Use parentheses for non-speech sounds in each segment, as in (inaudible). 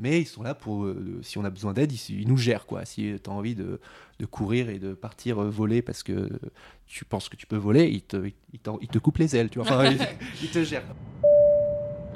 mais ils sont là pour, euh, si on a besoin d'aide, ils, ils nous gèrent. Quoi. Si tu as envie de, de courir et de partir euh, voler parce que tu penses que tu peux voler, ils te, ils te coupent les ailes. Tu vois. Enfin, (laughs) ils te gèrent.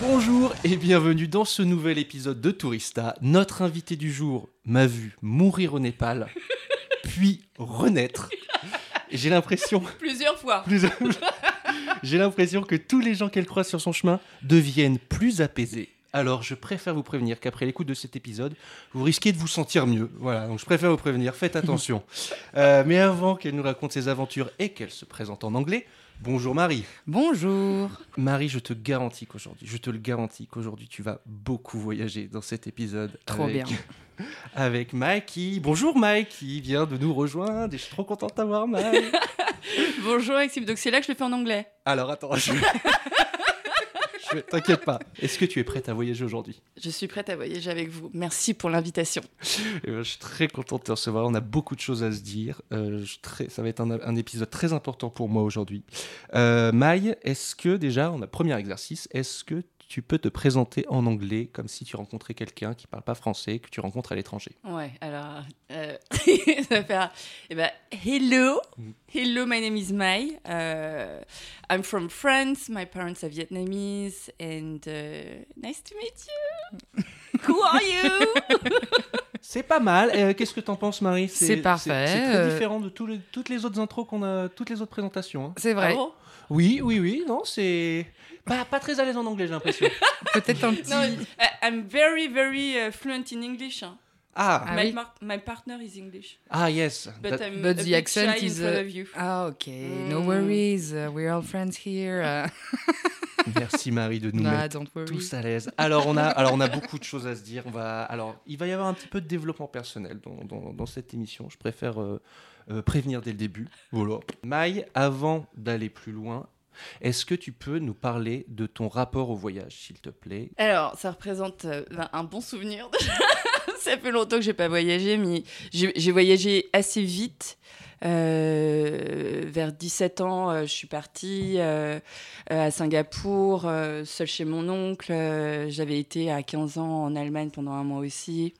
Bonjour et bienvenue dans ce nouvel épisode de Tourista. Notre invité du jour m'a vu mourir au Népal, (laughs) puis renaître. J'ai l'impression, (laughs) Plusieurs fois. j'ai l'impression que tous les gens qu'elle croise sur son chemin deviennent plus apaisés. Alors, je préfère vous prévenir qu'après l'écoute de cet épisode, vous risquez de vous sentir mieux. Voilà, donc je préfère vous prévenir, faites attention. (laughs) Euh, mais avant qu'elle nous raconte ses aventures et qu'elle se présente en anglais, bonjour Marie. Bonjour. Marie, je te garantis qu'aujourd'hui, je te le garantis qu'aujourd'hui, tu vas beaucoup voyager dans cet épisode. Trop avec, bien. (laughs) Avec Mikey. Bonjour Mike, qui vient de nous rejoindre et je suis trop contente d'avoir Mike. (laughs) Bonjour Maxime. Donc c'est là que je le fais en anglais. Alors attends, je... (laughs) T'inquiète pas. Est-ce que tu es prête à voyager aujourd'hui? Je suis prête à voyager avec vous. Merci pour l'invitation. Eh ben, Je suis très content de te recevoir. On a beaucoup de choses à se dire. Euh, je suis très- Ça va être un, un épisode très important pour moi aujourd'hui. Euh, Maï, est-ce que déjà, on a premier exercice, est-ce que tu peux te présenter en anglais comme si tu rencontrais quelqu'un qui parle pas français, que tu rencontres à l'étranger Ouais, alors, euh, (laughs) ça va faire. Eh ben, hello. Mm. Hello, my name is Mai. Uh, I'm from France. My parents are Vietnamese. And uh, nice to meet you. (laughs) Who are you? C'est pas mal. Euh, Qu'est-ce que t'en penses, Marie C'est parfait, C'est très euh. différent de toutes les autres intros qu'on a, toutes les autres présentations. hein. C'est vrai. Ah bon? Oui, oui, oui. Non, c'est pas, pas très à l'aise en anglais, j'ai l'impression. (laughs) Peut-être un petit. No, I- I'm very, very uh, fluent in English. hein. Ah, Ah my, oui. mar- my partner is English. ah, yes. But That- I'm but a the accent shy in is, front uh, of you. Ah, ok. No Mm. worries. uh, we're all friends here. uh. (laughs) Merci Marie de nous nah, mettre don't worry. tous à l'aise. Alors on a, alors on a beaucoup de choses à se dire. On va, alors il va y avoir un petit peu de développement personnel dans, dans- dans cette émission. Je préfère euh, euh, prévenir dès le début. Voilà. Maï, avant d'aller plus loin, est-ce que tu peux nous parler de ton rapport au voyage, s'il te plaît? Alors, ça représente euh, ben, un bon souvenir. (laughs) (laughs) ça fait longtemps que j'ai pas voyagé, mais j'ai voyagé assez vite. Euh, vers 17 ans, euh, je suis partie euh, euh, à Singapour, seule chez mon oncle. J'avais été à 15 ans en Allemagne pendant un mois aussi.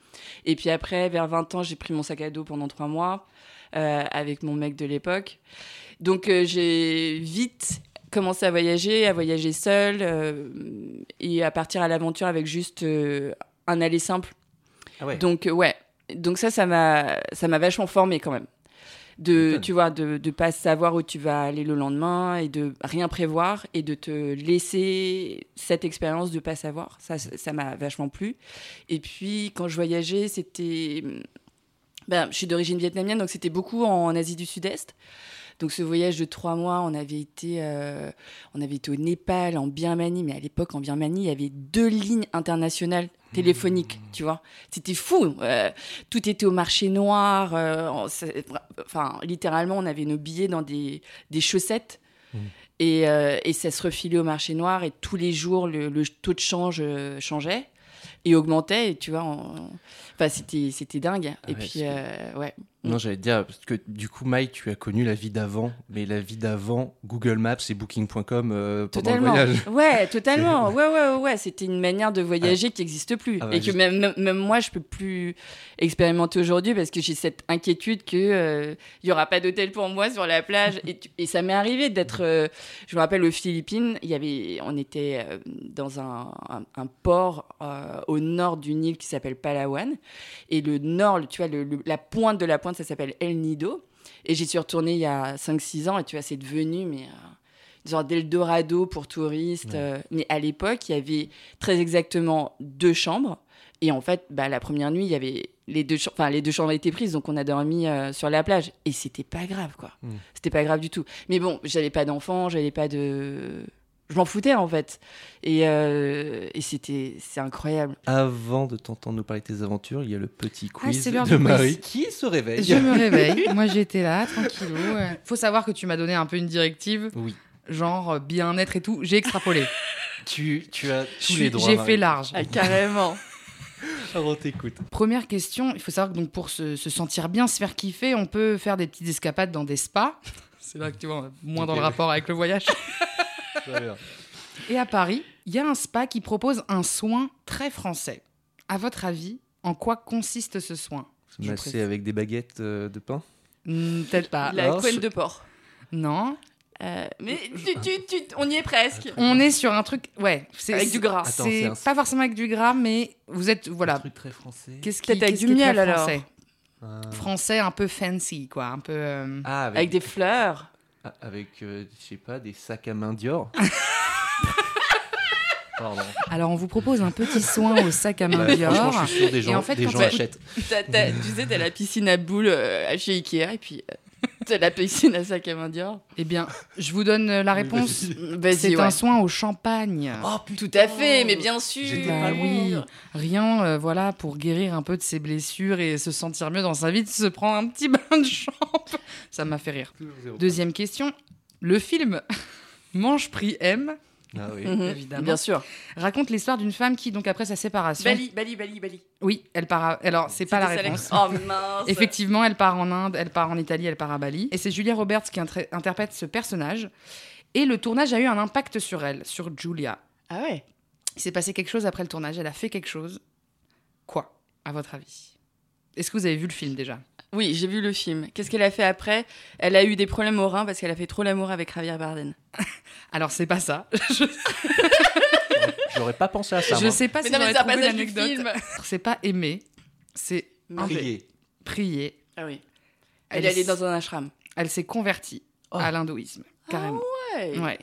Et puis après, vers 20 ans, j'ai pris mon sac à dos pendant trois mois avec mon mec de l'époque. Donc j'ai vite commencé à voyager, à voyager seule et à partir à l'aventure avec juste un aller simple. Ah ouais. Donc euh, ouais, donc ça, ça m'a, ça m'a vachement formé quand même. De, tu vois, de ne pas savoir où tu vas aller le lendemain et de rien prévoir et de te laisser cette expérience de pas savoir. Ça, ça ça m'a vachement plu. Et puis quand je voyageais, c'était, ben, je suis d'origine vietnamienne, donc c'était beaucoup en Asie du Sud-Est. Donc ce voyage de trois mois, on avait été, euh, on avait été au Népal, en Birmanie, mais à l'époque en Birmanie, il y avait deux lignes internationales téléphoniques, tu vois. C'était fou. euh, tout était au marché noir. euh, enfin, littéralement, on avait nos billets dans des, des chaussettes. Mhm. Et, euh, et ça se refilait au marché noir et tous les jours le, le taux de change euh, changeait et augmentait et tu vois on- enfin c'était c'était dingue Ah et ouais, puis que- euh, ouais Non, j'allais te dire, parce que du coup, Maï, tu as connu la vie d'avant, mais la vie d'avant, Google Maps et Booking.com euh, pendant Totalement. le voyage. (laughs) Ouais, totalement. (laughs) Ouais, ouais, ouais. C'était une manière de voyager qui n'existe plus. Ah bah, et que juste- même, même, même moi, je peux plus expérimenter aujourd'hui parce que j'ai cette inquiétude que euh, il y aura pas d'hôtel pour moi sur la plage. et, tu- et ça m'est arrivé d'être. euh, je me rappelle aux Philippines, il y avait, on était dans un, un, un port au nord d'une île qui s'appelle Palawan. Et le nord, tu vois, le- le- la pointe de la pointe, ça s'appelle El Nido. Et j'y suis retournée il y a 5-6 ans et tu vois, c'est devenu mais, euh, sorte d'Eldorado pour touristes. Ouais. euh, mais à l'époque, il y avait très exactement deux chambres. Et en fait, bah, la première nuit, il y avait les deux, enfin, les deux chambres étaient prises, donc on a dormi euh, sur la plage. Et c'était pas grave, quoi. Mm. C'était pas grave du tout. Mais bon, j'avais pas d'enfants, j'avais pas de. Je m'en foutais en fait. Et, euh, et c'était, c'est incroyable. Avant de t'entendre nous parler de tes aventures, il y a le petit Ah, quiz de du quiz. Marie qui se réveille. Je me (laughs) réveille. Moi, j'étais là, tranquillou. ouais. Faut savoir que tu m'as donné un peu une directive, Oui, genre euh, bien-être et tout. J'ai extrapolé. (laughs) tu, tu as tous les droits. J'ai Marie. fait large. Ah, carrément. (laughs) Alors, on t'écoute. Première question, il faut savoir que donc pour se, se sentir bien, se faire kiffer, on peut faire des petites escapades dans des spas. C'est là que tu vois, moins dans le rapport avec le voyage. Et à Paris, il y a un spa qui propose un soin très français. À votre avis, en quoi consiste ce soin Se masser avec des baguettes euh, de pain? Hmm, Peut-être pas. La alors, couenne de porc. Non. Euh, mais tu, tu- tu- on y est presque. On est sur un truc. Ouais. c'est- Avec du gras. Attends, c'est un- pas forcément avec du gras, mais vous êtes. Un Voilà. truc très français. Qu'est-ce qui, avec qu'est-ce du miel, alors. français Ah. Français un peu fancy, quoi. Un peu. euh, Ah, avec, Avec des fleurs. Ah, avec euh, je sais pas, des sacs à main Dior. (laughs) Pardon. Alors, on vous propose un petit soin au sac à main Bah, Dior. franchement, je suis sûr des gens, en fait, des quand gens achètent. Tu sais, t'as la piscine à boules euh, chez Ikea et puis euh, t'as la piscine à sac à main Dior. Eh bien, je vous donne euh, la réponse. C'est ouais. un soin au champagne. Oh Tout à fait, mais bien sûr. Bah pas oui, loin. rien, euh, voilà, pour guérir un peu de ses blessures et se sentir mieux dans sa vie, de se prendre un petit (laughs) bain de champ. Ça m'a fait rire. Deuxième question. Le film (laughs) Mange Prix M Ah oui. Mhm, Évidemment. Bien sûr. raconte l'histoire d'une femme qui, donc après sa séparation, Bali, Bali, Bali, Bali. oui, elle part. à- Alors, c'est pas la réponse. (laughs) Oh mince. Effectivement, elle part en Inde, elle part en Italie, elle part à Bali. Et c'est Julia Roberts qui interprète ce personnage. Et le tournage a eu un impact sur elle, sur Julia. Ah ouais. Il s'est passé quelque chose après le tournage. Elle a fait quelque chose. Quoi, à votre avis? Est-ce que vous avez vu le film déjà? Oui, j'ai vu le film. Qu'est-ce qu'elle a fait après? Elle a eu des problèmes au rein parce qu'elle a fait trop l'amour avec Javier Bardem. (laughs) Alors, c'est pas ça. Je, (laughs) J'aurais pas pensé à ça. je moi. sais pas Mais si j'aurais trouvé l'anecdote. (laughs) C'est pas aimer, c'est. Prier. prier. Ah oui. Elle Elle est allée dans un ashram. Elle s'est convertie Oh. à l'hindouisme, carrément. Ouais. Ouais.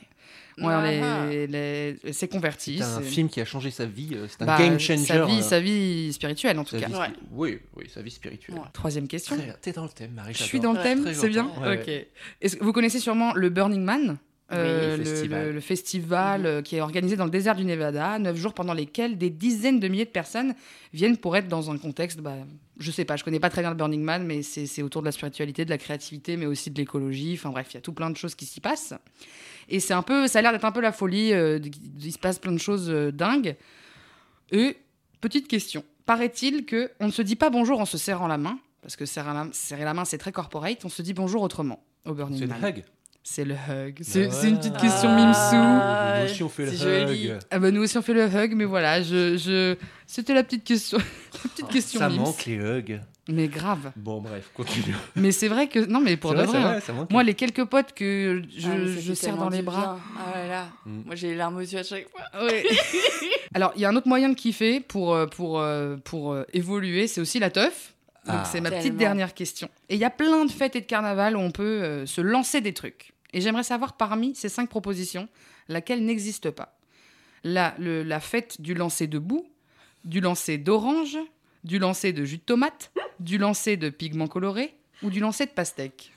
Ouais, Ah. les, les- elle s'est convertie. C'est un c'est- film qui a changé sa vie. euh, C'est un bah, game changer. Sa vie, euh, sa vie spirituelle, en tout sa cas. vie Ouais. spi- Oui, oui, sa vie spirituelle. Ouais. Troisième question. T'es dans le thème, Marie. Je suis dans le thème, c'est bien Ok. ouais. Est-ce que vous connaissez sûrement le Burning Man euh, Oui, le, festival. le- le festival euh, qui est organisé dans le désert du Nevada, neuf jours pendant lesquels des dizaines de milliers de personnes viennent pour être dans un contexte, bah, je sais pas, je connais pas très bien le Burning Man, mais c'est c'est autour de la spiritualité, de la créativité, mais aussi de l'écologie. Enfin bref, il y a tout plein de choses qui s'y passent. Et c'est un peu, ça a l'air d'être un peu la folie. euh, il se passe plein de choses euh, dingues. Et petite question, paraît-il que on ne se dit pas bonjour en se serrant la main, parce que serrer la, serrer la main c'est très corporate. On se dit bonjour autrement au Burning C'est Man. le hug. C'est le hug. C'est Bah c'est une petite question Ah. mimsou. Nous aussi, on fait le c'est hug. joli. Ah bah nous aussi on fait le hug, mais voilà, je, je... c'était la petite question, (laughs) la petite question Ça mims. manque les hugs. Mais grave. Bon, bref, continue. Mais c'est vrai que non, mais pour de vrai, hein. vrai. Moi, les quelques potes que je, Ah, je serre dans les bras. bien. Ah là là. Mm. Moi j'ai les larmes aux yeux à chaque fois. (laughs) Alors, il y a un autre moyen de kiffer pour, euh, pour, euh, pour euh, évoluer, c'est aussi la teuf. Donc, Ah. c'est ma petite dernière question. Et il y a plein de fêtes et de carnavals où on peut euh, se lancer des trucs. Et j'aimerais savoir parmi ces cinq propositions, laquelle n'existe pas? La, le- la fête du lancer de boue, du lancer d'orange, du lancer de jus de tomate, du lancer de pigments colorés ou du lancer de pastèque.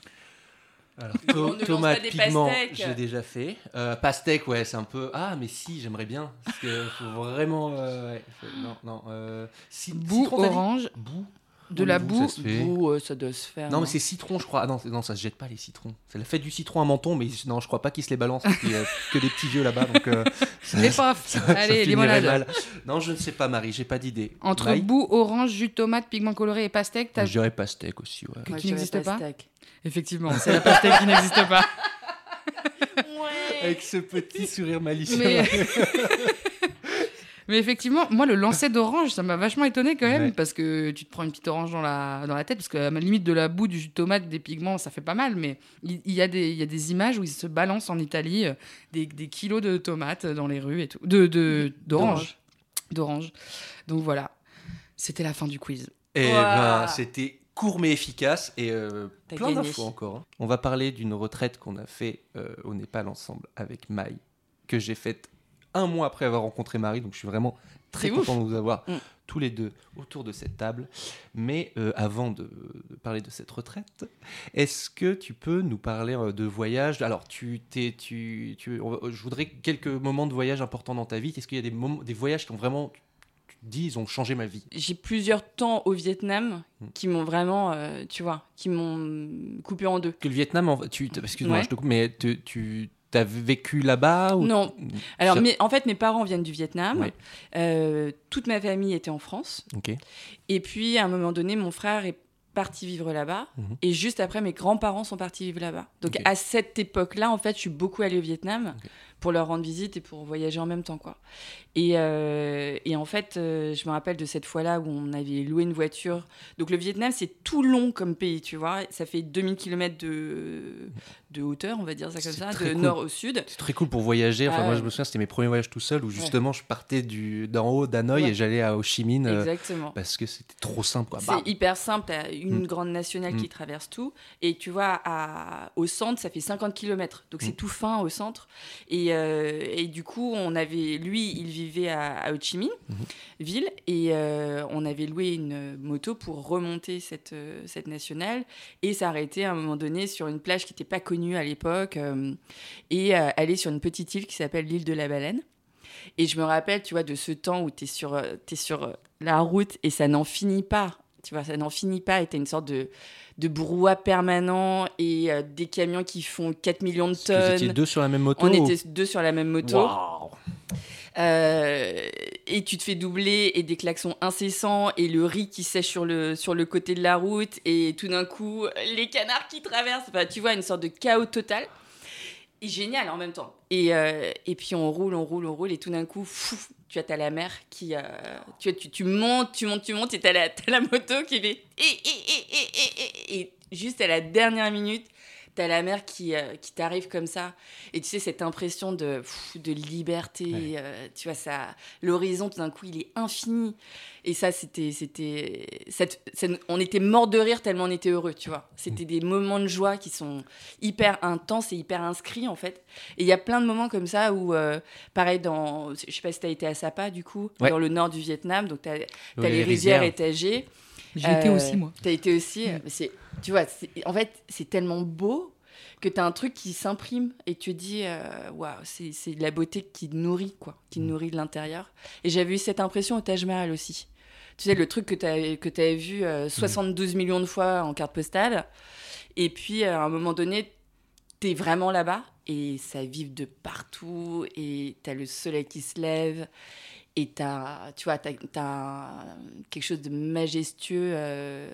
Alors, to- tomate, pigment, j'ai déjà fait. Euh, pastèque, ouais, c'est un peu. Ah, mais si, j'aimerais bien. Parce que faut vraiment. euh, ouais, faut- Non, non. Euh... orange, Boue de la boue. ça. Ouh, euh, ça doit se faire. Non, mais hein. c'est citron, je crois. Ah non, non, ça se jette pas les citrons. C'est la fête du citron à menton, mais non, je crois pas qu'ils se les balancent. qu'il y a que des petits vieux là-bas. Donc, euh, (laughs) ça, ça- paf ça Allez, limonade. Non, je ne sais pas, Marie, j'ai pas d'idée. Entre boue, orange, jus de tomate, pigments colorés et pastèque, t'as Je dirais pastèque aussi, ouais. Moi, qui n'existe pas. Effectivement, c'est la pastèque qui n'existe pas. (laughs) Ouais. Avec ce petit sourire malicieux. Mais... (laughs) Mais effectivement, moi, le lancer d'orange, ça m'a vachement étonné quand même, Ouais. parce que tu te prends une petite orange dans la, dans la tête, parce que à la limite de la boue, du jus de tomate, des pigments, ça fait pas mal, mais il, il y, a des- il y a des images où ils se balancent en Italie euh, des, des kilos de tomates dans les rues et tout. De, de, d'orange. D'orange. Donc voilà, c'était la fin du quiz. Et Ouah. ben, c'était court mais efficace et euh, plein gagné. d'infos encore. hein. On va parler d'une retraite qu'on a fait euh, au Népal ensemble avec Maï, que j'ai faite un mois après avoir rencontré Marie, donc je suis vraiment très content de vous avoir Mm. tous les deux autour de cette table. Mais euh, avant de, de parler de cette retraite, est-ce que tu peux nous parler euh, de voyage Alors, tu, t'es, tu, tu, je voudrais quelques moments de voyage importants dans ta vie. Est-ce qu'il y a des, moments, des voyages qui ont vraiment, dis, ils ont changé ma vie? J'ai plusieurs temps au Vietnam Mm. qui m'ont vraiment, euh, tu vois, qui m'ont coupé en deux. Que le Vietnam, en- tu, excuse-moi, Ouais. je te coupe, mais tu, tu as vécu là-bas ou... Non. Alors, Ça- mes- en fait, mes parents viennent du Vietnam. Ouais. Euh, toute ma famille était en France. Et puis, à un moment donné, mon frère est parti vivre là-bas. Mhm. Et juste après, mes grands-parents sont partis vivre là-bas. Donc, à cette époque-là, en fait, je suis beaucoup allée au Vietnam. Pour leur rendre visite et pour voyager en même temps, quoi. Et, euh, et en fait, euh, je me rappelle de cette fois-là où on avait loué une voiture. Donc, le Vietnam, c'est tout long comme pays, tu vois. Ça fait 2000 km de, de hauteur, on va dire ça comme ça, de cool. nord au sud. C'est très cool pour voyager. Enfin, Ah moi, je me souviens, c'était mes premiers voyages tout seul où justement, je partais du, d'en haut d'Hanoï Ouais. et j'allais à Ho Chi Minh euh, Exactement. parce que c'était trop simple. Quoi. C'est Bam. hyper simple, tu as une Mm. grande nationale Mm. qui traverse tout. Et tu vois, à, au centre, ça fait 50 km. Donc c'est Mm. tout fin au centre. Et, euh, et du coup, on avait, lui, il vivait à, à Ho Chi Minh, Mhm. ville. Et euh, on avait loué une moto pour remonter cette, euh, cette nationale et s'arrêter à un moment donné sur une plage qui n'était pas connue à l'époque. euh, et aller sur une petite île qui s'appelle l'île de la Baleine. Et je me rappelle, tu vois, de ce temps où tu es sur, t'es sur la route et ça n'en finit pas. Tu vois, ça n'en finit pas. Et t'as une sorte de, de brouhaha permanent et euh, des camions qui font 4 millions de Vous étiez tonnes. deux sur la même moto On était deux sur la même moto. Euh, et tu te fais doubler et des klaxons incessants et le riz qui sèche sur le, sur le côté de la route et tout d'un coup les canards qui traversent. Enfin, tu vois, une sorte de chaos total. Et génial en même temps. Et, euh, et puis on roule, on roule, on roule et tout d'un coup, fou, tu as, t'as la mer qui... euh, tu, tu, montes, tu montes, tu montes et t'as la, t'as la moto qui fait... Et, et juste à la dernière minute, t'as la mer qui, euh, qui t'arrive comme ça. Et tu sais, cette impression de, pff, de liberté, Ouais. euh, tu vois, ça, l'horizon, tout d'un coup, il est infini. Et ça, c'était, c'était, on était mort de rire tellement on était heureux, tu vois. C'était des moments de joie qui sont hyper intenses et hyper inscrits, en fait. Et il y a plein de moments comme ça où, euh, pareil, dans, je sais pas si t'as été à Sapa, du coup, Ouais. dans le nord du Vietnam, donc t'as, Ouais, les, les rizières rizières. étagées. J'y étais Euh, aussi, moi. T'as été aussi. C'est, tu vois, en fait, c'est tellement beau que t'as un truc qui s'imprime et tu te dis, euh, waouh, c'est, c'est de la beauté qui nourrit, quoi, qui Mm. nourrit de l'intérieur. Et j'avais eu cette impression au Taj Mahal aussi. Tu sais, le truc que t'avais, que t'avais vu euh, Mm. 72 millions de fois en carte postale. Et puis, à un moment donné, t'es vraiment là-bas et ça vive de partout et t'as le soleil qui se lève et t'as, tu vois, t'as, t'as quelque chose de majestueux euh,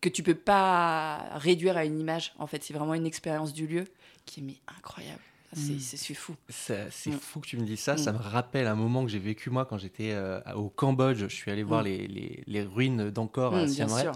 que tu peux pas réduire à une image. En fait, c'est vraiment une expérience du lieu qui est mais, incroyable. C'est, Mm. c'est, c'est fou. C'est Mm. fou que tu me dises ça. Mm. Ça me rappelle un moment que j'ai vécu moi quand j'étais euh, au Cambodge. Je suis allé voir Mm. les, les- les ruines d'Angkor à Siem Reap.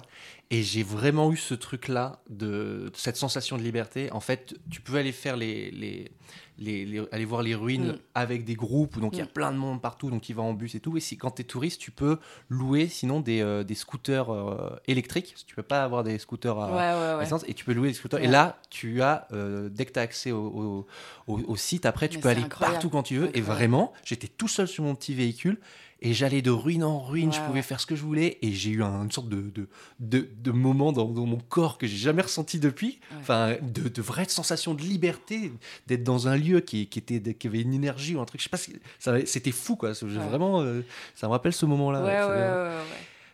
Et j'ai vraiment eu ce truc-là, de, de cette sensation de liberté. En fait, tu peux aller faire les, les, les- les- aller voir les ruines Mm. avec des groupes, donc il y a Mm. plein de monde partout, donc il va en bus et tout. Et si, quand tu es touriste, tu peux louer sinon des, euh, des scooters euh, électriques. Parce que Tu peux pas avoir des scooters à, Ouais, ouais, ouais. essence, et tu peux louer des scooters. Et là, tu as, euh, dès que tu as accès au, au- au- au site, après, tu Mais peux aller incroyable. partout quand tu veux. Et vraiment, j'étais tout seul sur mon petit véhicule. Et j'allais de ruine en ruine, je pouvais faire ce que je voulais. Et j'ai eu un- une sorte de, de, de, de moment dans, dans mon corps que j'ai jamais ressenti depuis. Ouais. Enfin, de, de vraie sensation de liberté, d'être dans un lieu qui, qui, était, qui avait une énergie ou un truc. Je sais pas, si- c'était fou quoi. Ouais. Vraiment, euh, ça me rappelle ce moment-là. Ouais,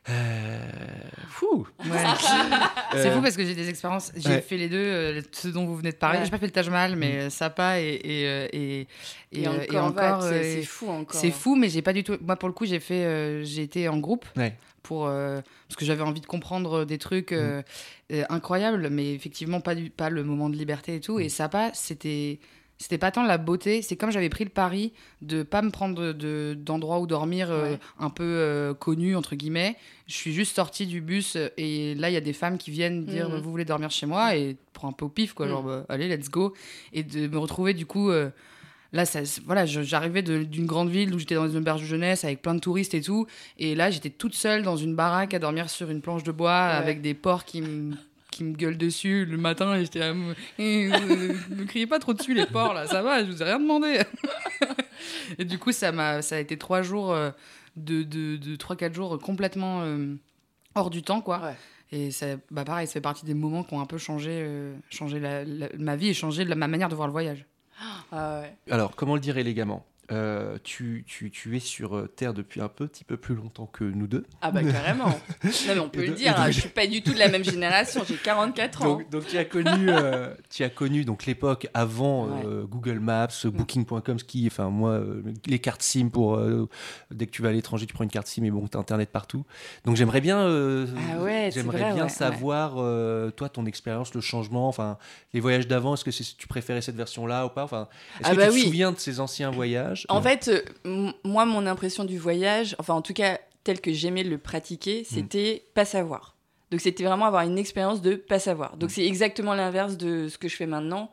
Euh. Ouais. C'est Euh, fou parce que j'ai des expériences. J'ai ouais. fait les deux, euh, ce dont vous venez de parler. Ouais. J'ai pas fait le Taj Mahal, mais Mm. euh, Sapa et, et, euh, et, Et, encore, c'est, c'est fou encore. c'est fou, mais j'ai pas du tout. Moi, pour le coup, j'ai fait, euh, j'ai été en groupe Ouais. pour euh, parce que j'avais envie de comprendre des trucs euh, euh, incroyables, mais effectivement pas du, pas le moment de liberté et tout. Et Sapa, c'était c'était pas tant la beauté, c'est comme j'avais pris le pari de pas me prendre de d'endroits où dormir euh, Ouais. un peu euh, connu entre guillemets. Je suis juste sortie du bus euh, et là il y a des femmes qui viennent dire Mhm. bah, vous voulez dormir chez moi et prends un peu au pif quoi, Mhm. genre bah, allez let's go et de me retrouver du coup euh, Là, ça, voilà, j'arrivais de- d'une grande ville où j'étais dans une auberge de jeunesse avec plein de touristes et tout. Et là, j'étais toute seule dans une baraque à dormir sur une planche de bois Ouais. avec des porcs qui me qui me gueulent dessus le matin et j'étais là Eh, euh, ne criez pas trop dessus les porcs là ça va je vous ai rien demandé (laughs) et du coup ça m'a ça a été trois jours euh, de, de, de 3-4 jours complètement euh, hors du temps, quoi. Ouais. Et ça, bah pareil, ça fait partie des moments qui ont un peu changé, euh, changé la- la- ma vie et changé la- ma manière de voir le voyage. Ah ouais. Alors, comment le dire élégamment? Euh, tu, tu, tu es sur euh, Terre depuis un petit peu plus longtemps que nous deux. Ah bah (laughs) carrément. Non mais on peut le dire, donc- hein, je suis pas du tout de la même génération, j'ai 44 ans. Donc, donc tu as connu, euh, tu as connu donc l'époque avant euh, Google Maps, Booking.com, ce qui, enfin moi, les cartes SIM pour dès que tu vas à l'étranger, tu prends une carte SIM et bon, t'as internet partout. Donc j'aimerais bien, Ah ouais, j'aimerais bien ouais, savoir toi ton expérience, le changement, enfin les voyages d'avant. Est-ce que tu préférais cette version-là ou pas? Enfin, est-ce Ah que bah tu te souviens de ces anciens voyages? En fait, euh, moi, mon impression du voyage, enfin en tout cas, tel que j'aimais le pratiquer, c'était pas savoir. Donc c'était vraiment avoir une expérience de pas savoir. Donc c'est exactement l'inverse de ce que je fais maintenant.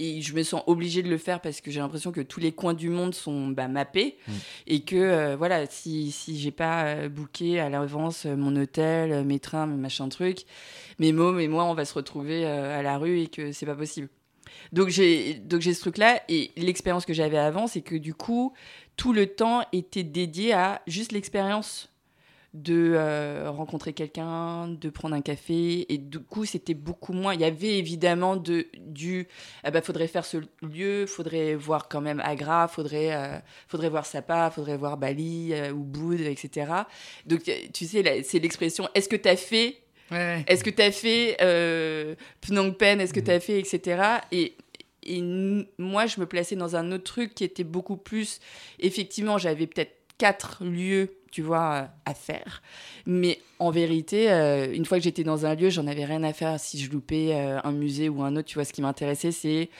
Et je me sens obligée de le faire parce que j'ai l'impression que tous les coins du monde sont bah, mappés. Mm. Et que, euh, voilà, si, si j'ai pas euh, booké à l'avance mon hôtel, mes trains, mes machins trucs, mes mômes et moi, on va se retrouver euh, à la rue et que c'est pas possible. Donc j'ai donc j'ai ce truc là et l'expérience que j'avais avant c'est que du coup tout le temps était dédié à juste l'expérience de euh, rencontrer quelqu'un, de prendre un café et du coup c'était beaucoup moins il y avait évidemment de du ah bah faudrait faire ce lieu, faudrait voir quand même Agra, faudrait euh, faudrait voir Sapa, faudrait voir Bali euh, ou Boud etc. Donc tu sais c'est l'expression est-ce que tu as fait Ouais, est-ce que tu as fait euh, Phnom Penh Est-ce que Mhm. tu as fait etc. Et, moi, je me plaçais dans un autre truc qui était beaucoup plus. Effectivement, j'avais peut-être quatre lieux, tu vois, à faire. Mais en vérité, euh, une fois que j'étais dans un lieu, j'en avais rien à faire si je loupais euh, un musée ou un autre. Tu vois, ce qui m'intéressait, c'est.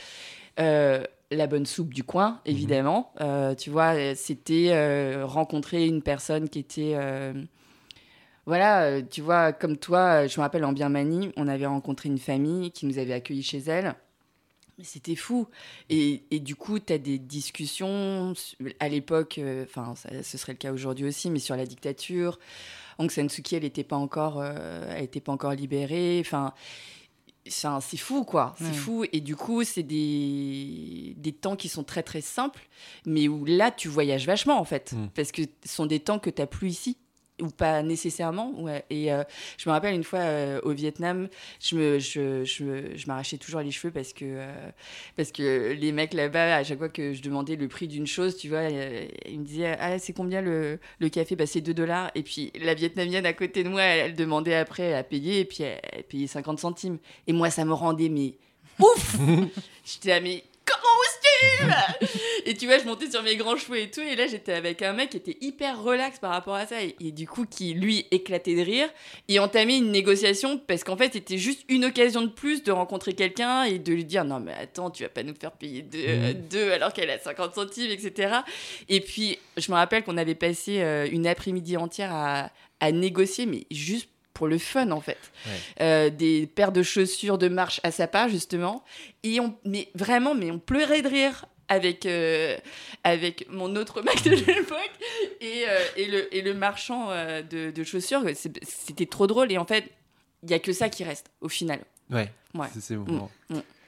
euh, la bonne soupe du coin, évidemment. Euh, tu vois, c'était euh, rencontrer une personne qui était euh, voilà, euh, tu vois, comme toi, euh, je me rappelle en Birmanie, on avait rencontré une famille qui nous avait accueillis chez elle. C'était fou. Et, et du coup, tu as des discussions à l'époque, euh, enfin, ce serait le cas aujourd'hui aussi, mais sur la dictature. Aung San Suu Kyi, elle n'était pas, encore, euh, elle était pas encore libérée. Enfin, c'est fou, quoi. C'est fou. Et du coup, c'est des, des temps qui sont très, très simples, mais où là, tu voyages vachement, en fait. Mm. Parce que ce sont des temps que tu n'as plus ici ou pas nécessairement. Ouais. Et euh, je me rappelle une fois euh, au Vietnam, je me, je, je, je m'arrachais toujours les cheveux parce que, euh, parce que les mecs là-bas, à chaque fois que je demandais le prix d'une chose, tu vois, ils me disaient Ah, c'est combien le, le café? Bah, C'est 2 dollars. Et puis la Vietnamienne à côté de moi, elle, elle demandait après à payer, et puis elle, elle payait 50 centimes. Et moi, ça me rendait, mais ouf (laughs) J'étais là, mais comment oses-tu Et tu vois, je montais sur mes grands cheveux et tout, et là j'étais avec un mec qui était hyper relax par rapport à ça, et, et du coup qui lui éclatait de rire, et entamait une négociation parce qu'en fait c'était juste une occasion de plus de rencontrer quelqu'un et de lui dire non mais attends, tu vas pas nous faire payer deux, deux alors qu'elle a 50 centimes, etc. Et puis je me rappelle qu'on avait passé euh, une après-midi entière à, à négocier, mais juste pour le fun en fait. Ouais. Euh, des paires de chaussures de marche à sa part justement et on mais vraiment mais on pleurait de rire avec euh, avec mon autre mec de l'époque et, euh, et le et le marchand de, de chaussures c'était trop drôle et en fait il y a que ça qui reste au final Ouais. Ouais. C'est- vraiment.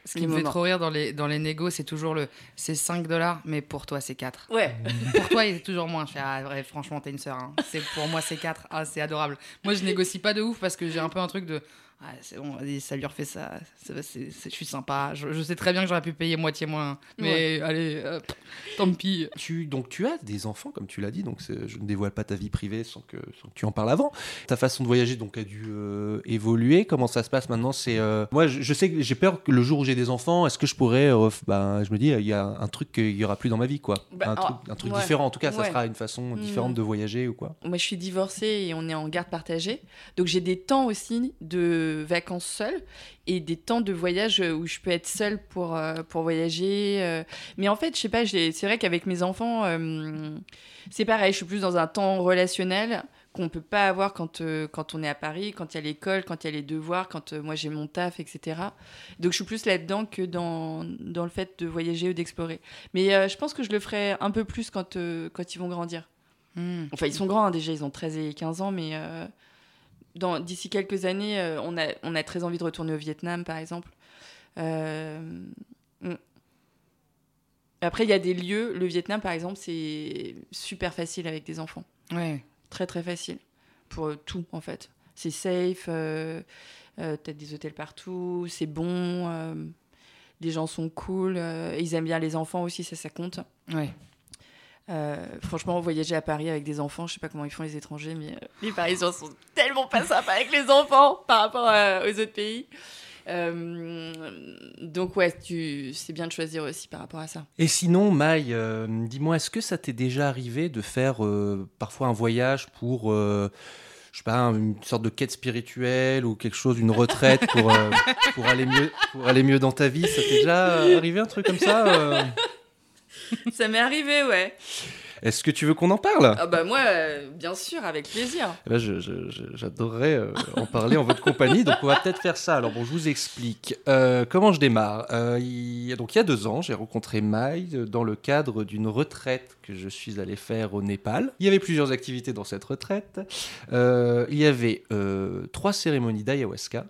Ce qui me fait trop rire dans les, dans les négos, c'est toujours le c'est 5 dollars, mais pour toi, c'est 4. ouais (laughs) Pour toi, il est toujours moins. Je fais, ah, franchement, t'es une sœur. hein. C'est, pour moi, c'est 4. Ah, c'est adorable. Moi, je négocie pas de ouf parce que j'ai un peu un truc de. Ah, c'est bon, vas-y, ça lui refait ça. C'est- c'est- c'est- je suis sympa. Je, je sais très bien que j'aurais pu payer moitié moins. Mais allez, euh, pff, tant pis. Tu, donc tu as des enfants, comme tu l'as dit, donc c'est- je ne dévoile pas ta vie privée sans que, sans que tu en parles avant. Ta façon de voyager donc a dû euh, évoluer. Comment ça se passe maintenant? C'est euh, moi, je, je sais que j'ai peur que le jour où j'ai des enfants, est-ce que je pourrais, euh, ben, je me dis, il y a un truc qu'il y aura plus dans ma vie, quoi. Bah, un ah, truc, un truc ouais. différent. En tout cas, ça Ouais. sera une façon différente Mhm. de voyager ou quoi. Moi, je suis divorcée et on est en garde partagée. Donc, j'ai des temps aussi de vacances seules et des temps de voyage où je peux être seule pour, euh, pour voyager. euh. Mais en fait, je sais pas, c'est vrai qu'avec mes enfants, euh, c'est pareil. Je suis plus dans un temps relationnel qu'on peut pas avoir quand, euh, quand on est à Paris, quand il y a l'école, quand il y a les devoirs, quand euh, moi j'ai mon taf, etc. Donc, je suis plus là-dedans que dans, dans le fait de voyager ou d'explorer. Mais euh, je pense que je le ferai un peu plus quand, euh, quand ils vont grandir. Hmm. Enfin, ils sont grands hein, déjà, ils ont 13 et 15 ans, mais euh, d'ici quelques années, euh, on, a, on a très envie de retourner au Vietnam, par exemple. Euh. Après, il y a des lieux, le Vietnam, par exemple, c'est super facile avec des enfants. Ouais. Très très facile. Pour euh, tout en fait. C'est safe, euh, t'as des hôtels partout, c'est bon, les gens sont cool, ils aiment bien les enfants aussi, ça ça compte. Ouais. Euh, franchement, voyager à Paris avec des enfants, je sais pas comment ils font les étrangers, mais euh, les Parisiens sont tellement pas sympas avec les enfants par rapport euh, aux autres pays. Donc ouais, c'est bien de choisir aussi par rapport à ça. Et sinon, Maï, dis-moi, est-ce que ça t'est déjà arrivé de faire parfois un voyage pour, je sais pas, une sorte de quête spirituelle ou quelque chose, une retraite pour, aller, mieux, dans ta vie? Ça t'est déjà arrivé un truc comme ça (laughs) ça m'est arrivé, ouais. Est-ce que tu veux qu'on en parle? Ah bah moi, euh, bien sûr, avec plaisir. Eh ben, je- je- je- J'adorerais euh, en parler en votre compagnie, donc on va peut-être faire ça. Alors bon, je vous explique. Euh, comment je démarre? Euh, il... Donc il y a deux ans, j'ai rencontré Maï euh, dans le cadre d'une retraite que je suis allé faire au Népal. Il y avait plusieurs activités dans cette retraite. Euh, il y avait euh, trois cérémonies d'ayahuasca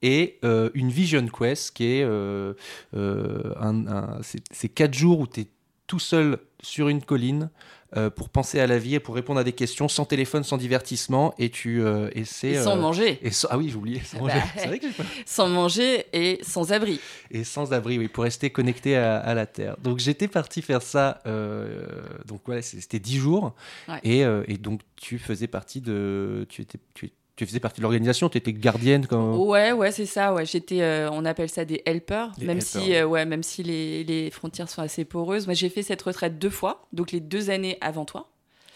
et euh, une Vision Quest qui est euh, euh, un, un- c'est- c'est quatre jours où tu es tout seul sur une colline euh, pour penser à la vie et pour répondre à des questions sans téléphone, sans divertissement et tu euh, c'est Et sans euh, manger. et sans- ah oui j'ai oublié sans Bah, (laughs) Sans manger et sans abri. et sans abri oui pour rester connecté à, à la terre donc j'étais parti faire ça euh, donc voilà c'est- c'était dix jours Ouais. et, et donc tu faisais partie de tu étais tu, tu faisais partie de l'organisation tu étais gardienne quand Ouais, ouais, c'est ça. Ouais, j'étais, euh, on appelle ça des helpers, même helpers, si, euh, ouais, même si les, les frontières sont assez poreuses. Moi, j'ai fait cette retraite deux fois, donc les deux années avant toi,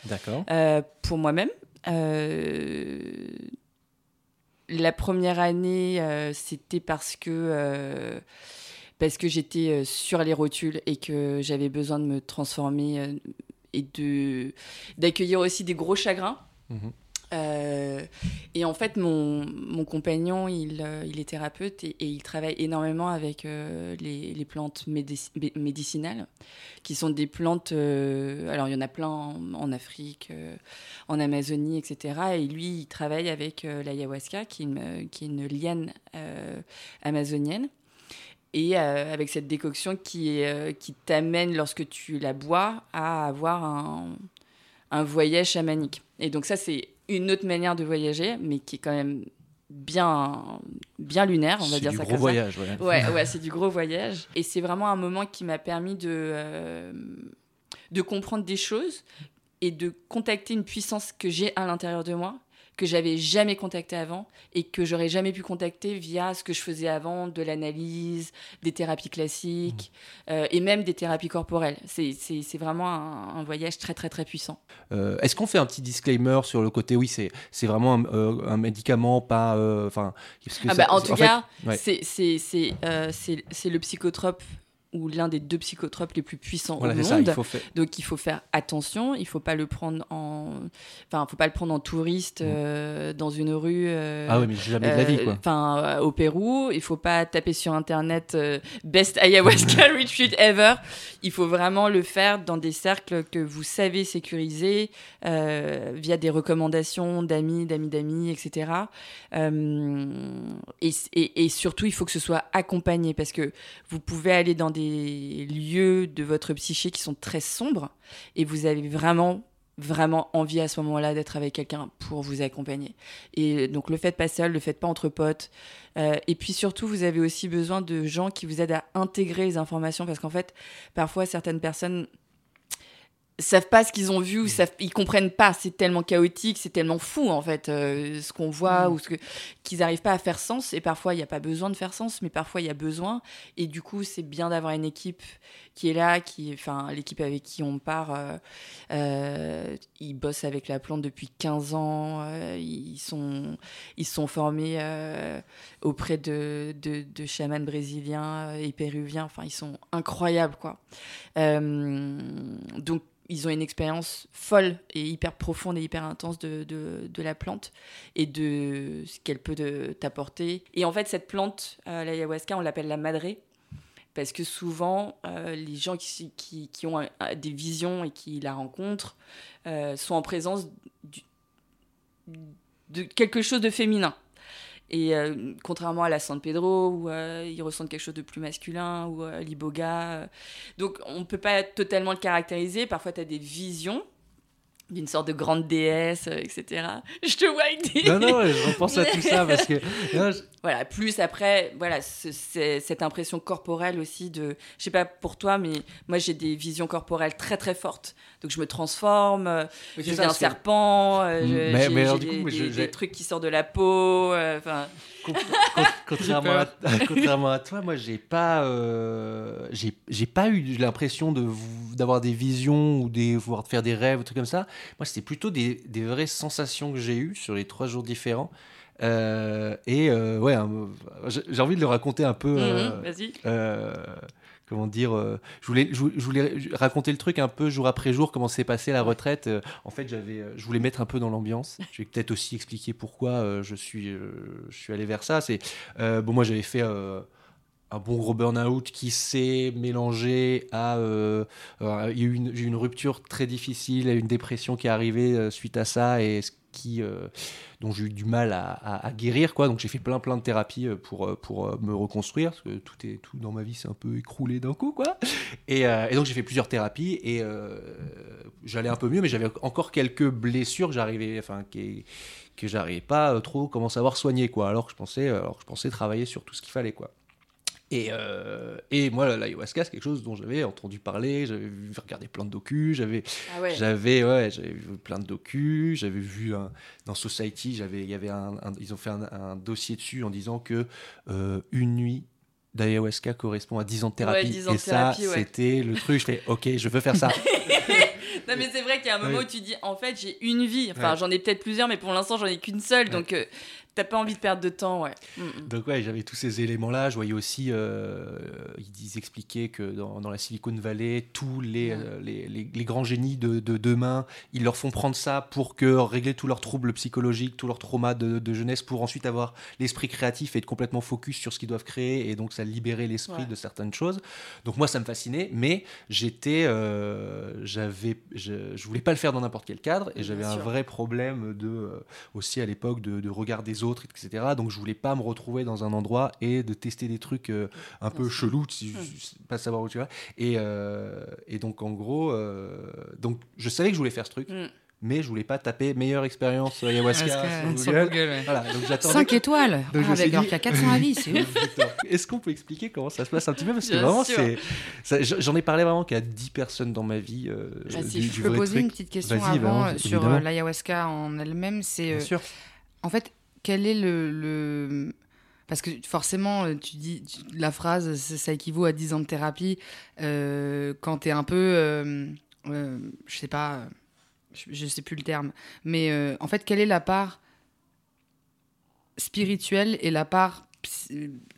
d'accord euh, pour moi-même. La première année, c'était parce que parce que j'étais sur les rotules et que j'avais besoin de me transformer et de d'accueillir aussi des gros chagrins. Mhm. Euh, et en fait, mon, mon compagnon, il, euh, il est thérapeute et, il travaille énormément avec euh, les, les plantes médici- mé- médicinales, qui sont des plantes. euh, alors, il y en a plein en, Afrique, en Amazonie, etc. Et lui, il travaille avec l'ayahuasca, qui, qui est une liane amazonienne. Et avec cette décoction qui, qui t'amène, lorsque tu la bois, à avoir un, un voyage chamanique. Et donc ça, c'est une autre manière de voyager, mais qui est quand même bien, bien lunaire, on va dire ça gros comme voyage ouais. ça. Ouais, (laughs) ouais, c'est du gros voyage. Et c'est vraiment un moment qui m'a permis de, euh, de comprendre des choses et de contacter une puissance que j'ai à l'intérieur de moi, que j'avais jamais contactée avant et que j'aurais jamais pu contacter via ce que je faisais avant, de l'analyse, des thérapies classiques euh, et même des thérapies corporelles. C'est vraiment un, un voyage très très très puissant. Euh, Est-ce qu'on fait un petit disclaimer sur le côté oui c'est vraiment un, euh, un médicament pas euh, enfin Ah bah, en tout fait, cas, ouais. c'est le psychotrope ou l'un des deux psychotropes les plus puissants voilà au monde. ça il faut faire Donc il faut faire attention, il faut pas le prendre en, enfin faut pas le prendre en touriste euh, dans une rue. euh, ah oui mais jamais de la vie quoi Enfin, euh, au Pérou, il faut pas taper sur internet euh, best ayahuasca (laughs) retreat ever. Il faut vraiment le faire dans des cercles que vous savez sécuriser via des recommandations d'amis, d'amis, d'amis, etc. Et, et- et surtout, il faut que ce soit accompagné parce que vous pouvez aller dans des lieux de votre psyché qui sont très sombres et vous avez vraiment vraiment envie à ce moment-là d'être avec quelqu'un pour vous accompagner. Et donc le faites pas seul, le faites pas entre potes. Euh, et puis surtout, vous avez aussi besoin de gens qui vous aident à intégrer les informations parce qu'en fait, parfois certaines personnes savent pas ce qu'ils ont vu ou savent, ils comprennent pas. C'est tellement chaotique, c'est tellement fou en fait euh, ce qu'on voit Mm. ou ce que qu'ils n'arrivent pas à faire sens. Et parfois, il n'y a pas besoin de faire sens, mais parfois il y a besoin. Et du coup, c'est bien d'avoir une équipe qui est là, qui, enfin l'équipe avec qui on part. euh, euh, ils bossent avec la plante depuis 15 ans. ils sont ils sont formés auprès de, de, de chamans brésiliens et péruviens. Enfin, ils sont incroyables, quoi. Donc, ils ont une expérience folle et hyper profonde et hyper intense de, de, la plante et de ce qu'elle peut t'apporter. Et en fait, cette plante, euh, l'ayahuasca, on l'appelle la madré. Parce que souvent, euh, les gens qui, qui, ont des visions et qui la rencontrent euh, sont en présence de quelque chose de féminin. Et euh, contrairement à la San Pedro, où euh, ils ressentent quelque chose de plus masculin, ou euh, l'Iboga. euh. Donc on ne peut pas totalement le caractériser. Parfois, tu as des visions. D'une sorte de grande déesse, euh, etc. (laughs) Je te vois avec des... Non, non, je (laughs) repense à tout ça parce que. non, je- Voilà, plus après, voilà, c'est- cette impression corporelle aussi de, je sais pas pour toi, mais moi j'ai des visions corporelles très très fortes. Donc je me transforme, euh, je deviens un que- serpent, je- Mais- j'ai- mais alors, j'ai du coup, des, je- trucs qui sortent de la peau, euh, enfin. (laughs) contrairement, à, (laughs) contrairement à toi, moi, j'ai pas, euh, j'ai pas eu l'impression de d'avoir des visions ou des voire de faire des rêves ou trucs comme ça. Moi, c'était plutôt des, des vraies sensations que j'ai eues sur les trois jours différents. Euh, et euh, ouais, j'ai envie de le raconter un peu. euh, mhm, Vas-y. Comment dire euh, je voulais je voulais- je voulais raconter le truc un peu jour après jour comment s'est passé la retraite. Euh, en fait j'avais euh, je voulais mettre un peu dans l'ambiance. Je vais peut-être aussi expliquer pourquoi je suis je suis allé vers ça. C'est bon moi j'avais fait un bon gros burn-out qui s'est mélangé à euh, euh, il y a eu une, rupture très difficile une dépression qui est arrivée euh, suite à ça et ce qui euh, dont j'ai eu du mal à, guérir quoi. Donc j'ai fait plein plein de thérapies euh, pour euh, pour me reconstruire parce que tout est tout dans ma vie c'est un peu écroulé d'un coup quoi. Et, donc j'ai fait plusieurs thérapies et j'allais un peu mieux mais j'avais encore quelques blessures que j'arrivais enfin qui que j'arrivais pas trop comment savoir soigner quoi. Alors que je pensais alors que je pensais travailler sur tout ce qu'il fallait quoi et, euh, et moi, l'ayahuasca, c'est quelque chose dont j'avais entendu parler, j'avais vu regarder plein de docus, j'avais Ah ouais. j'avais ouais, j'avais vu plein de docus, j'avais vu un- dans Society, il y avait un, un- ils ont fait un, dossier dessus en disant que euh, une nuit d'ayahuasca correspond à 10 ans de thérapie Ouais, 10 ans de et ça thérapie, c'était le truc, je fais OK, je veux faire ça. (laughs) Non mais c'est vrai qu'il y a un moment où tu dis en fait j'ai une vie, enfin Ouais. j'en ai peut-être plusieurs mais pour l'instant j'en ai qu'une seule Ouais. donc euh, t'as pas envie de perdre de temps ouais. Mm. Donc ouais, j'avais tous ces éléments-là. Je voyais aussi, euh, ils, expliquaient que dans, dans la Silicon Valley, tous les, Ouais. euh, les, les- les grands génies de, de demain, ils leur font prendre ça pour que régler tous leurs troubles psychologiques, tous leurs traumas de, de jeunesse, pour ensuite avoir l'esprit créatif et être complètement focus sur ce qu'ils doivent créer, et donc ça libérait l'esprit Ouais. de certaines choses. Donc moi, ça me fascinait, mais j'étais, euh, j'avais, je, je voulais pas le faire dans n'importe quel cadre, et Bien j'avais un sûr. vrai problème de aussi à l'époque de, de regard des autres, etc. Donc je voulais pas me retrouver dans un endroit et de tester des trucs euh, un peu chelous, si je- je- pas savoir où tu vas. Et, euh, et donc en gros, euh, donc je savais que je voulais faire ce truc, Mm. mais je voulais pas taper meilleure expérience ayahuasca sur sur Google. Google, ouais. Voilà, donc j'attendais. 5 étoiles Donc, Ah, Avec alors dit- qu'il y a 400 avis, c'est (laughs) ouf. Est-ce qu'on peut expliquer comment ça se passe un petit peu Parce que Bien vraiment, c'est. ça- J'en ai parlé vraiment qu'à 10 personnes dans ma vie. euh, Ah, si, du, je peux poser truc. une petite question Vas-y, avant vraiment, euh, sur euh, l'ayahuasca en elle-même. C'est Bien sûr. en fait quel est le, le- parce que forcément euh, tu dis tu- la phrase ça équivaut à 10 ans de thérapie euh, quand t'es un peu euh, euh, je sais pas je, je sais plus le terme mais euh, en fait quelle est la part spirituelle et la part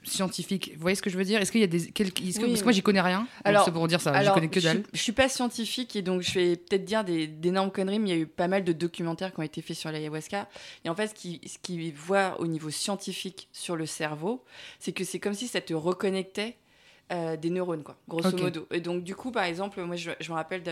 scientifique vous voyez ce que je veux dire? Est-ce qu'il y a des quel- est-ce que- Oui. parce que moi j'y connais rien Alors- c'est pour dire ça Alors, connais que je dalle suis- Je suis pas scientifique et donc je vais peut-être dire des- d'énormes conneries, mais il y a eu pas mal de documentaires qui ont été faits sur l'ayahuasca. Et en fait, ce qu'ils ce voient au niveau scientifique sur le cerveau, c'est que c'est comme si ça te reconnectait euh, des neurones, quoi, grosso modo. Et donc, du coup, par exemple, moi, je, je me rappelle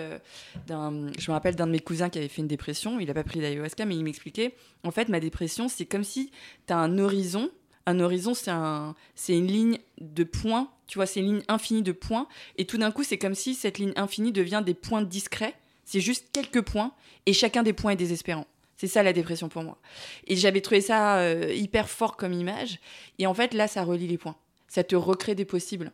d'un je me rappelle d'un de mes cousins qui avait fait une dépression. Il n'a pas pris d'ayahuasca, mais il m'expliquait en fait, ma dépression, c'est comme si tu as un horizon. Un horizon, c'est un, une ligne de points, tu vois, c'est une ligne infinie de points. Et tout d'un coup, c'est comme si cette ligne infinie devient des points discrets. C'est juste quelques points, et chacun des points est désespérant. C'est ça la dépression pour moi. Et j'avais trouvé ça euh, hyper fort comme image. Et en fait, là, ça relie les points. Ça te recrée des possibles.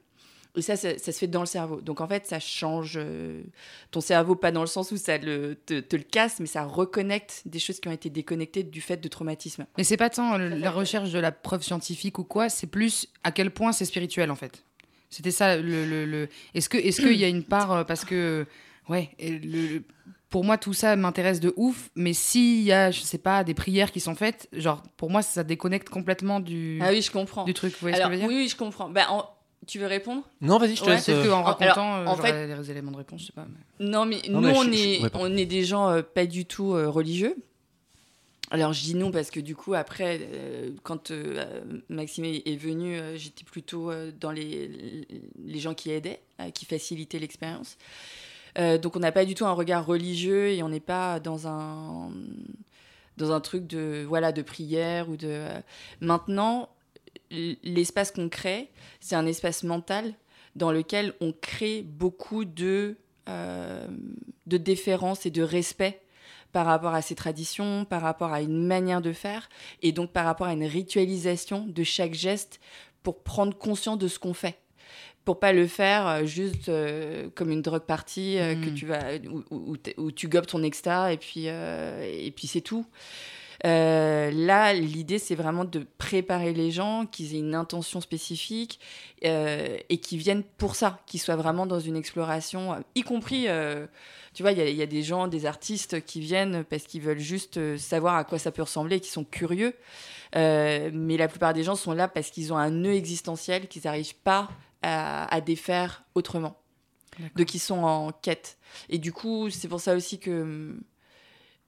Et ça, ça, ça se fait dans le cerveau. Donc en fait, ça change euh, ton cerveau, pas dans le sens où ça le, te, te le casse, mais ça reconnecte des choses qui ont été déconnectées du fait de traumatisme. Mais c'est pas tant le- la recherche de la preuve scientifique ou quoi, c'est plus à quel point c'est spirituel en fait. C'était ça le. le- le- Est-ce que est-ce qu'il y a une part euh, parce que ouais le- pour moi tout ça m'intéresse de ouf, mais s'il y a je sais pas des prières qui sont faites, genre pour moi ça déconnecte complètement du Ah oui, je comprends. du truc. Vous voyez Alors, ce que je veux oui, dire? oui, je comprends. Ben, en- Tu veux répondre? Non, vas-y, je te Ouais, laisse. Peut-être euh, qu'en Alors, racontant, euh, en j'aurais des éléments de réponse, je sais pas. mais- Non, mais Non, nous, mais on, je- je- est, ouais, pardon. on est des gens euh, pas du tout euh, religieux. Alors, je dis non parce que du coup, après, euh, quand euh, Maxime est venu, euh, j'étais plutôt euh, dans les, les gens qui aidaient, euh, qui facilitaient l'expérience. Euh, donc, on n'a pas du tout un regard religieux et on n'est pas dans un, dans un truc de, voilà, de prière ou de. euh, Maintenant, l'espace qu'on crée, c'est un espace mental dans lequel on crée beaucoup de, euh, de déférence et de respect par rapport à ses traditions, par rapport à une manière de faire, et donc par rapport à une ritualisation de chaque geste pour prendre conscience de ce qu'on fait. Pour pas le faire euh, juste euh, comme une drogue party euh, que Mm. tu vas où, tu gobes ton extra et puis euh, et puis c'est tout. Euh, là, l'idée, c'est vraiment de préparer les gens, qu'ils aient une intention spécifique euh, et qu'ils viennent pour ça, qu'ils soient vraiment dans une exploration, euh, y compris, euh, tu vois, il y, a- il y a des gens, des artistes qui viennent parce qu'ils veulent juste savoir à quoi ça peut ressembler, qui sont curieux. Mais la plupart des gens sont là parce qu'ils ont un nœud existentiel qu'ils n'arrivent pas à, à défaire autrement. Donc ils sont en quête. Et du coup, c'est pour ça aussi que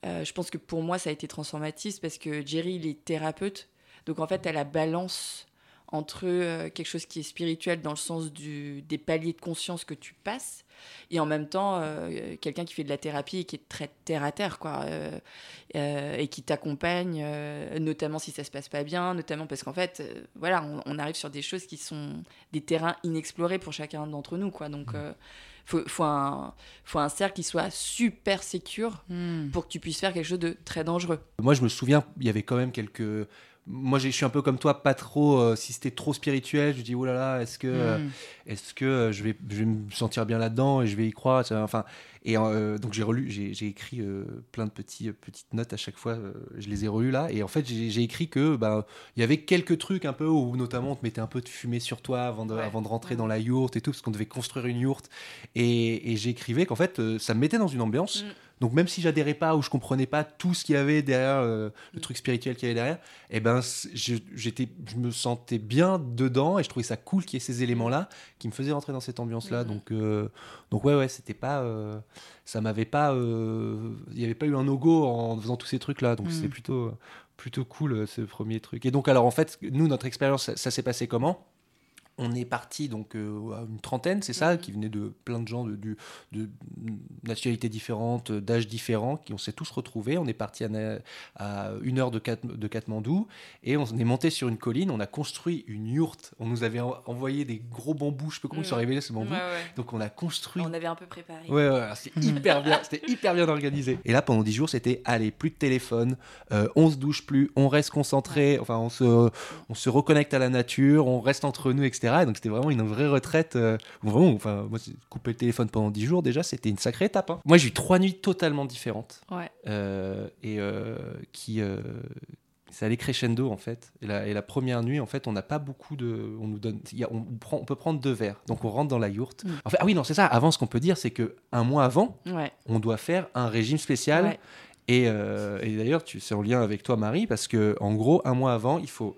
euh, je pense que pour moi, ça a été transformatif parce que Jerry, il est thérapeute. Donc en fait, elle a la balance entre euh, quelque chose qui est spirituel dans le sens du, des paliers de conscience que tu passes et en même temps euh, quelqu'un qui fait de la thérapie et qui est très terre à terre quoi. Euh, et qui t'accompagne notamment si ça se passe pas bien notamment parce qu'en fait voilà on, on arrive sur des choses qui sont des terrains inexplorés pour chacun d'entre nous quoi. Donc euh, faut, faut un faut un cercle qui soit super sécure Hmm. pour que tu puisses faire quelque chose de très dangereux Moi, je me souviens, il y avait quand même quelques. Moi, je suis un peu comme toi, pas trop. euh, si c'était trop spirituel, je dis oh là là, est-ce que, euh, Hmm. est-ce que euh, je vais, je vais me sentir bien là-dedans et je vais y croire. Enfin, et donc j'ai relu, j'ai écrit plein de petits, petites notes à chaque fois. je les ai relues là, et en fait, j'ai écrit que bah, il y avait quelques trucs un peu où notamment on te mettait un peu de fumée sur toi avant de, Ouais. avant de rentrer dans la yourte et tout, parce qu'on devait construire une yourte. Et, et j'écrivais qu'en fait, ça me mettait dans une ambiance. Mm. Donc même si j'adhérais pas ou je comprenais pas tout ce qu'il y avait derrière euh, le Mm. truc spirituel qu'il y avait derrière, eh ben j'étais, je me sentais bien dedans et je trouvais ça cool qu'il y ait ces éléments-là qui me faisaient rentrer dans cette ambiance-là. Mhm. Donc euh, donc ouais ouais, c'était pas, euh, ça m'avait pas, il y avait pas eu un no-go en faisant tous ces trucs-là. Donc Mhm. c'était plutôt plutôt cool ce premier truc. Et donc alors en fait, nous notre expérience, ça, ça s'est passé comment? On est parti donc euh, à une trentaine, c'est ça, Mhm. qui venait de plein de gens de, nationalités différentes, d'âges différents, qui on s'est tous retrouvés. On est parti à, une heure de, Kat- de Katmandou et on est monté sur une colline. On a construit une yourte. On nous avait en- envoyé des gros bambous. Je sais pas comment ils sont révélés bambous. Ouais, ouais. Donc on a construit. on avait un peu préparé Ouais, ouais, ouais, c'était (laughs) hyper bien, c'était hyper bien organisé. Et là, pendant 10 jours, c'était allez, plus de téléphone, euh, on se douche plus, on reste concentré, enfin, on se, on se reconnecte à la nature, on reste entre nous, etc. Et donc, c'était vraiment une vraie retraite. euh, vraiment, enfin, moi, couper le téléphone pendant 10 jours, déjà, c'était une sacrée étape. hein. Moi, j'ai eu trois nuits totalement différentes ouais euh, et euh, qui. ça allait crescendo en fait. Et la, et la première nuit, en fait, on n'a pas beaucoup de. On nous donne. il y a- on, prend, on peut prendre deux verres. Donc on rentre dans la yourte. Mm. Ah oui, non, c'est ça. Avant, ce qu'on peut dire, c'est que un mois avant, ouais on doit faire un régime spécial. Ouais. Et, et d'ailleurs, c'est en lien avec toi, Marie, parce que en gros, un mois avant, il faut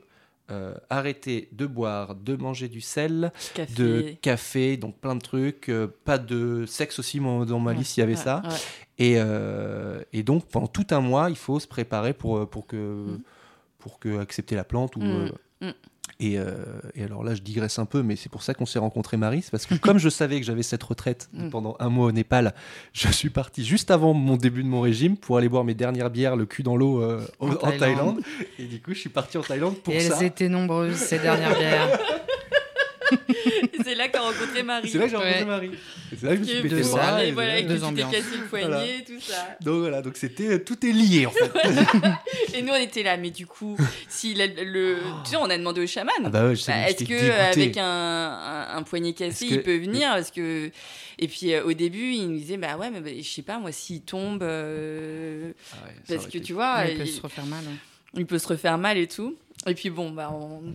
euh, arrêter de boire, de manger du sel, café de café, donc plein de trucs, euh, pas de sexe aussi. dans ma liste, il y avait ouais, ça. ouais. Et, euh, et donc, pendant tout un mois, il faut se préparer pour, pour, que, Mhm. pour que accepter la plante. Ou, Mhm. Et, euh, et alors là, je digresse un peu, mais c'est pour ça qu'on s'est rencontrés, Marie. C'est parce que comme je (laughs) savais que j'avais cette retraite Mhm. pendant un mois au Népal, je suis parti juste avant mon début de mon régime pour aller boire mes dernières bières, le cul dans l'eau euh, en, En en Thaïlande. Thaïlande. Et du coup, je suis parti en Thaïlande pour Et ça. elles étaient nombreuses, ces dernières bières. (laughs) (laughs) C'est là que t'as rencontré Marie C'est là que j'ai rencontré Ouais. Marie. C'est là que je me suis pété le bras. et voilà, et que tu t'es cassé le poignet, Voilà. tout ça. Donc voilà, donc c'était tout est lié en fait. (laughs) (laughs) Et nous, on était là, mais du coup, si le, le- tu sais, on a demandé au chaman. Ah bah ouais, je sais, Bah, Est-ce que dégoûté. avec un, un, un poignet cassé, il que- peut venir Parce que et puis euh, au début, il nous disait bah ouais, mais bah, je sais pas moi s'il tombe euh, Ah ouais, parce que été- tu vois, Ouais, il peut il, se refaire mal. hein. il peut se refaire mal et tout. Et puis bon bah on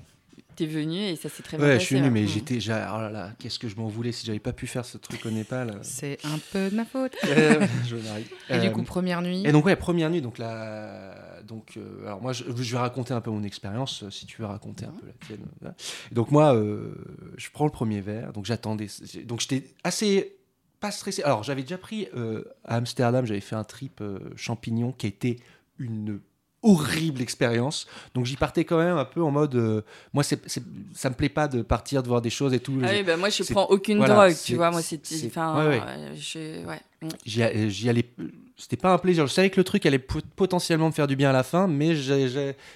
t'es venu et ça s'est très bien Ouais, passé. je suis venu, ouais. mais Mm. j'étais. j'ai- Oh là là, qu'est-ce que je m'en voulais si j'avais pas pu faire ce truc au Népal. euh. C'est un peu de ma faute. Euh, je. (laughs) Et Euh, du coup, première nuit. Et donc ouais, première nuit, donc là, donc euh, alors moi je, je vais raconter un peu mon expérience, euh, si tu veux raconter un peu la tienne. donc moi, euh, je prends le premier verre, donc j'attendais, donc j'étais assez pas stressé. Alors j'avais déjà pris euh, à Amsterdam, j'avais fait un trip euh, champignon qui a été une horrible expérience. Donc j'y partais quand même un peu en mode, euh, moi c'est, c'est- ça me plaît pas de partir de voir des choses et tout. Ah oui, bah moi je prends aucune voilà, drogue, tu vois. Moi c'est- Enfin, ouais, ouais. euh, je- ouais. J'y a- j'y allais. C'était pas un plaisir. Je savais que le truc allait pot- potentiellement me faire du bien à la fin, mais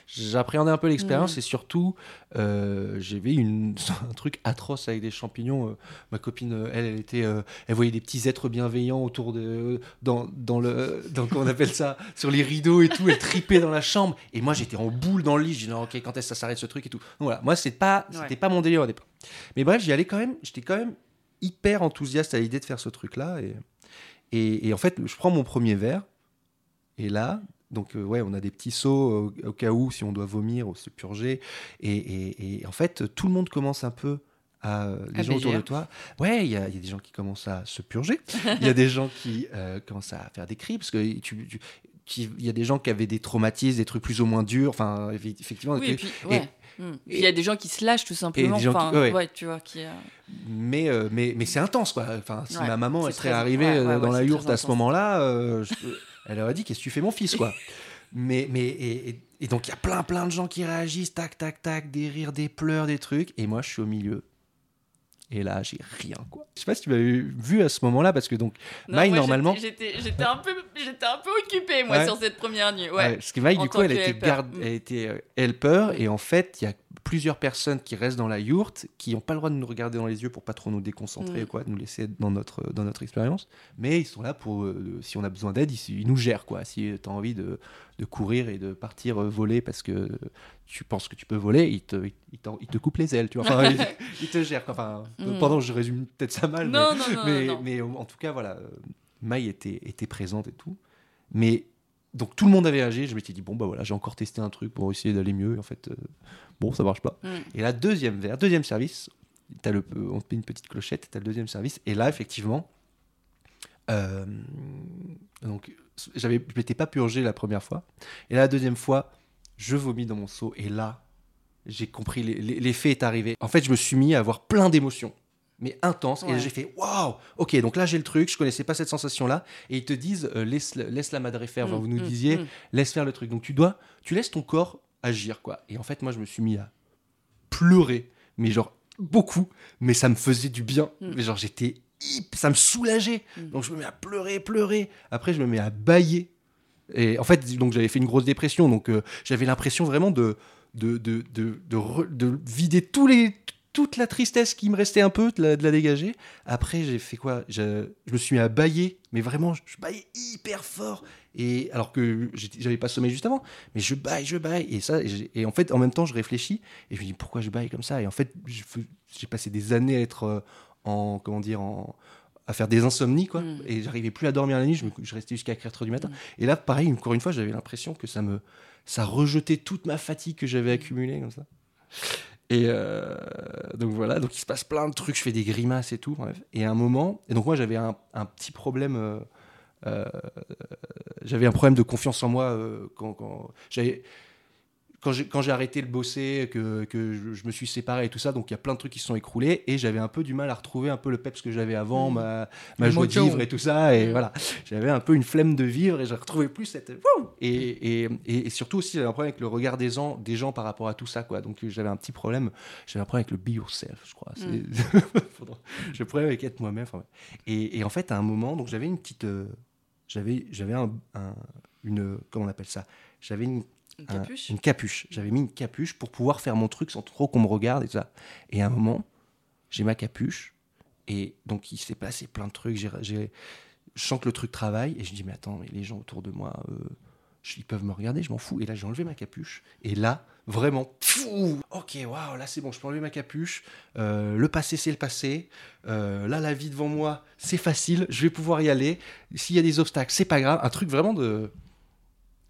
j'appréhendais un peu l'expérience Mhm. et surtout, euh, j'avais une, (laughs) un truc atroce avec des champignons. Euh, ma copine, euh, elle, elle était, euh, elle voyait des petits êtres bienveillants autour de, dans, dans le, dans, comment on appelle ça, sur les rideaux et tout. Elle tripait dans la chambre et moi j'étais en boule dans le lit. Je dis non, ok, quand est-ce que ça s'arrête ce truc et tout. Donc voilà, moi c'est pas, c'était Ouais. pas mon délire au départ. Mais bref, j'y allais quand même. J'étais quand même hyper enthousiaste à l'idée de faire ce truc-là et et, et en fait, je prends mon premier verre, et là, donc euh, ouais, on a des petits seaux au, au cas où, si on doit vomir ou se purger. Et, et- et en fait, tout le monde commence un peu à. Les À gens autour de toi. Ouais, il y, a il y a des gens qui commencent à se purger. Il y a des gens qui euh, commencent à faire des cris, parce que tu. tu- qui- il y a des gens qui avaient des traumatismes, des trucs plus ou moins durs. Enfin, effe- effectivement. Oui, et puis, ouais. Mm. Puis il y a des gens qui se lâchent tout simplement. qui- Enfin, ouais. ouais, tu vois, qui. euh, mais, euh, mais, mais c'est intense, quoi. Enfin, si Ouais, ma maman elle serait très- arrivée euh, dans la yourte à ce moment-là, euh, je- elle aurait dit Qu'est-ce que tu fais, mon fils, quoi mais, mais, et, et- et donc, il y a plein, plein de gens qui réagissent, tac, tac, tac, des rires, des pleurs, des trucs. Et moi, je suis au milieu. Et là, j'ai rien, quoi. Je sais pas si tu m'avais vu à ce moment-là, parce que donc, Non, Maï, moi, normalement. J'étais un, peu- un peu occupée, moi, Ouais. sur cette première nuit. Ouais, Ouais. parce que Maï, En du coup, elle était, garde, Mm. elle était euh, helper, et en fait, il y a plusieurs personnes qui restent dans la yourte, qui n'ont pas le droit de nous regarder dans les yeux pour pas trop nous déconcentrer, Mm. quoi, de nous laisser dans notre, dans notre expérience. Mais ils sont là pour, euh, si on a besoin d'aide, ils, ils nous gèrent, quoi. Si tu as envie de, de courir et de partir euh, voler parce que tu penses que tu peux voler, ils te, ils te coupent les ailes, tu vois. Enfin, (laughs) ils, ils te gèrent. Enfin, Mm. pendant, je résume peut-être ça mal, mais- Non, non, non, mais, non, non. mais en tout cas, voilà, euh, Maï était, était présente et tout. Mais donc tout le monde avait agi. Je m'étais dit, bon, bah voilà, j'ai encore testé un truc pour essayer d'aller mieux. Et en fait, euh, bon, ça marche pas. Mm. Et là, deuxième verre, deuxième service, as le, on te met une petite clochette, tu as le deuxième service. Et là, effectivement, euh, donc j'avais, je m'étais pas purgé la première fois. Et là, la deuxième fois, je vomis dans mon seau. Et là, j'ai compris, l'e- l'e- l'effet est arrivé. En fait, je me suis mis à avoir plein d'émotions, mais intenses. Et j'ai fait, waouh, ok, donc là, j'ai le truc, je connaissais pas cette sensation-là. Et ils te disent, euh, laisse, laisse la madre faire. Mm, vous nous mm, disiez, mm. laisse faire le truc. Donc tu dois, tu laisses ton corps agir, quoi. Et en fait, moi, je me suis mis à pleurer, mais genre beaucoup, mais ça me faisait du bien. Mais genre, j'étais hip, ça me soulageait. Donc je me mets à pleurer, pleurer. Après, je me mets à bailler. Et en fait, donc j'avais fait une grosse dépression, donc euh, j'avais l'impression vraiment de de, de, de, de vider tous les, toute la tristesse qui me restait un peu, de la, de la dégager. Après, j'ai fait quoi? Je, je me suis mis à bailler, mais vraiment, je, je baillais hyper fort. Et alors que j'avais pas sommeil juste avant, mais je baille, je baille. Et ça, et, en fait, en même temps, je réfléchis et je me dis pourquoi je baille comme ça? Et en fait, j'ai passé des années à être euh, en, comment dire, en, à faire des insomnies, quoi. Mm. Et j'arrivais plus à dormir la nuit, je, me- je restais jusqu'à 4 heures du matin. Et là, pareil, encore une fois, j'avais l'impression que ça me ça rejetait toute ma fatigue que j'avais accumulée comme ça. Et euh, donc voilà, donc il se passe plein de trucs, je fais des grimaces et tout. Et à un moment, et donc moi j'avais un, un petit problème, euh, euh, j'avais un problème de confiance en moi euh, quand, quand j'avais quand j'ai quand j'ai arrêté de bosser, que, que je, je me suis séparé et tout ça, donc il y a plein de trucs qui se sont écroulés et j'avais un peu du mal à retrouver un peu le peps que j'avais avant, Mm. ma, ma joie de vivre et tout ça. Et Mm. voilà, j'avais un peu une flemme de vivre et je retrouvais plus cette. Et, et, et, surtout aussi, j'avais un problème avec le regard des gens, des gens par rapport à tout ça. quoi. Donc j'avais un petit problème, j'avais un problème avec le be yourself, je crois. J'ai un problème avec être moi-même. enfin, et, et en fait, à un moment, donc j'avais une petite. euh, j'avais j'avais un, un- une. Comment on appelle ça? J'avais une Une un- capuche une capuche. J'avais mis une capuche pour pouvoir faire mon truc sans trop qu'on me regarde et tout ça. Et à un moment, j'ai ma capuche et donc il s'est passé plein de trucs. J'ai, je sens que le truc travaille et je dis mais attends, mais les gens autour de moi, euh, ils peuvent me regarder, je m'en fous. Et là j'ai enlevé ma capuche et là vraiment, pfou, ok, waouh, là c'est bon, je peux enlever ma capuche. Euh, le passé c'est le passé. Euh, là la vie devant moi c'est facile, je vais pouvoir y aller. S'il y a des obstacles, c'est pas grave. Un truc vraiment de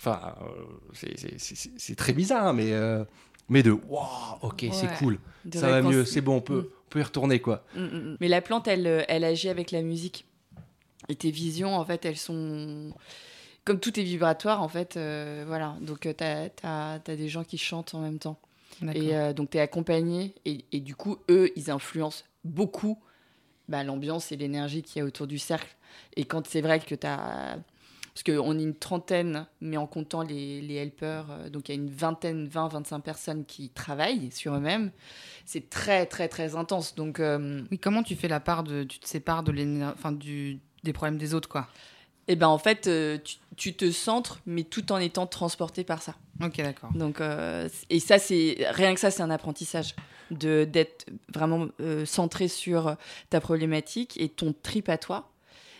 Enfin, euh, c'est- très bizarre, mais, euh, mais de waouh, ok, c'est cool, de ça va mieux, c'est bon, on peut, Mm. on peut y retourner quoi. Mm, mm. Mais la plante, elle, euh, elle agit avec la musique. Et tes visions, en fait, elles sont. Comme tout est vibratoire, en fait, euh, voilà. Donc, tu as, des gens qui chantent en même temps. Et euh, donc, tu es accompagné. Et, et du coup, eux, ils influencent beaucoup bah, l'ambiance et l'énergie qu'il y a autour du cercle. Et quand c'est vrai que tu as. Parce qu'on est une trentaine, mais en comptant les, les helpers, euh, donc il y a une vingtaine, 20, 25 personnes qui travaillent sur eux-mêmes. C'est très, très, très intense. Donc. euh, Oui, comment tu fais la part de. Tu te sépares de enfin, du, des problèmes des autres, quoi? Et ben en fait, euh, tu, tu te centres, mais tout en étant transporté par ça. Ok, d'accord. Donc, euh, et ça, c'est rien que ça, c'est un apprentissage de d'être vraiment euh, centré sur ta problématique et ton trip à toi,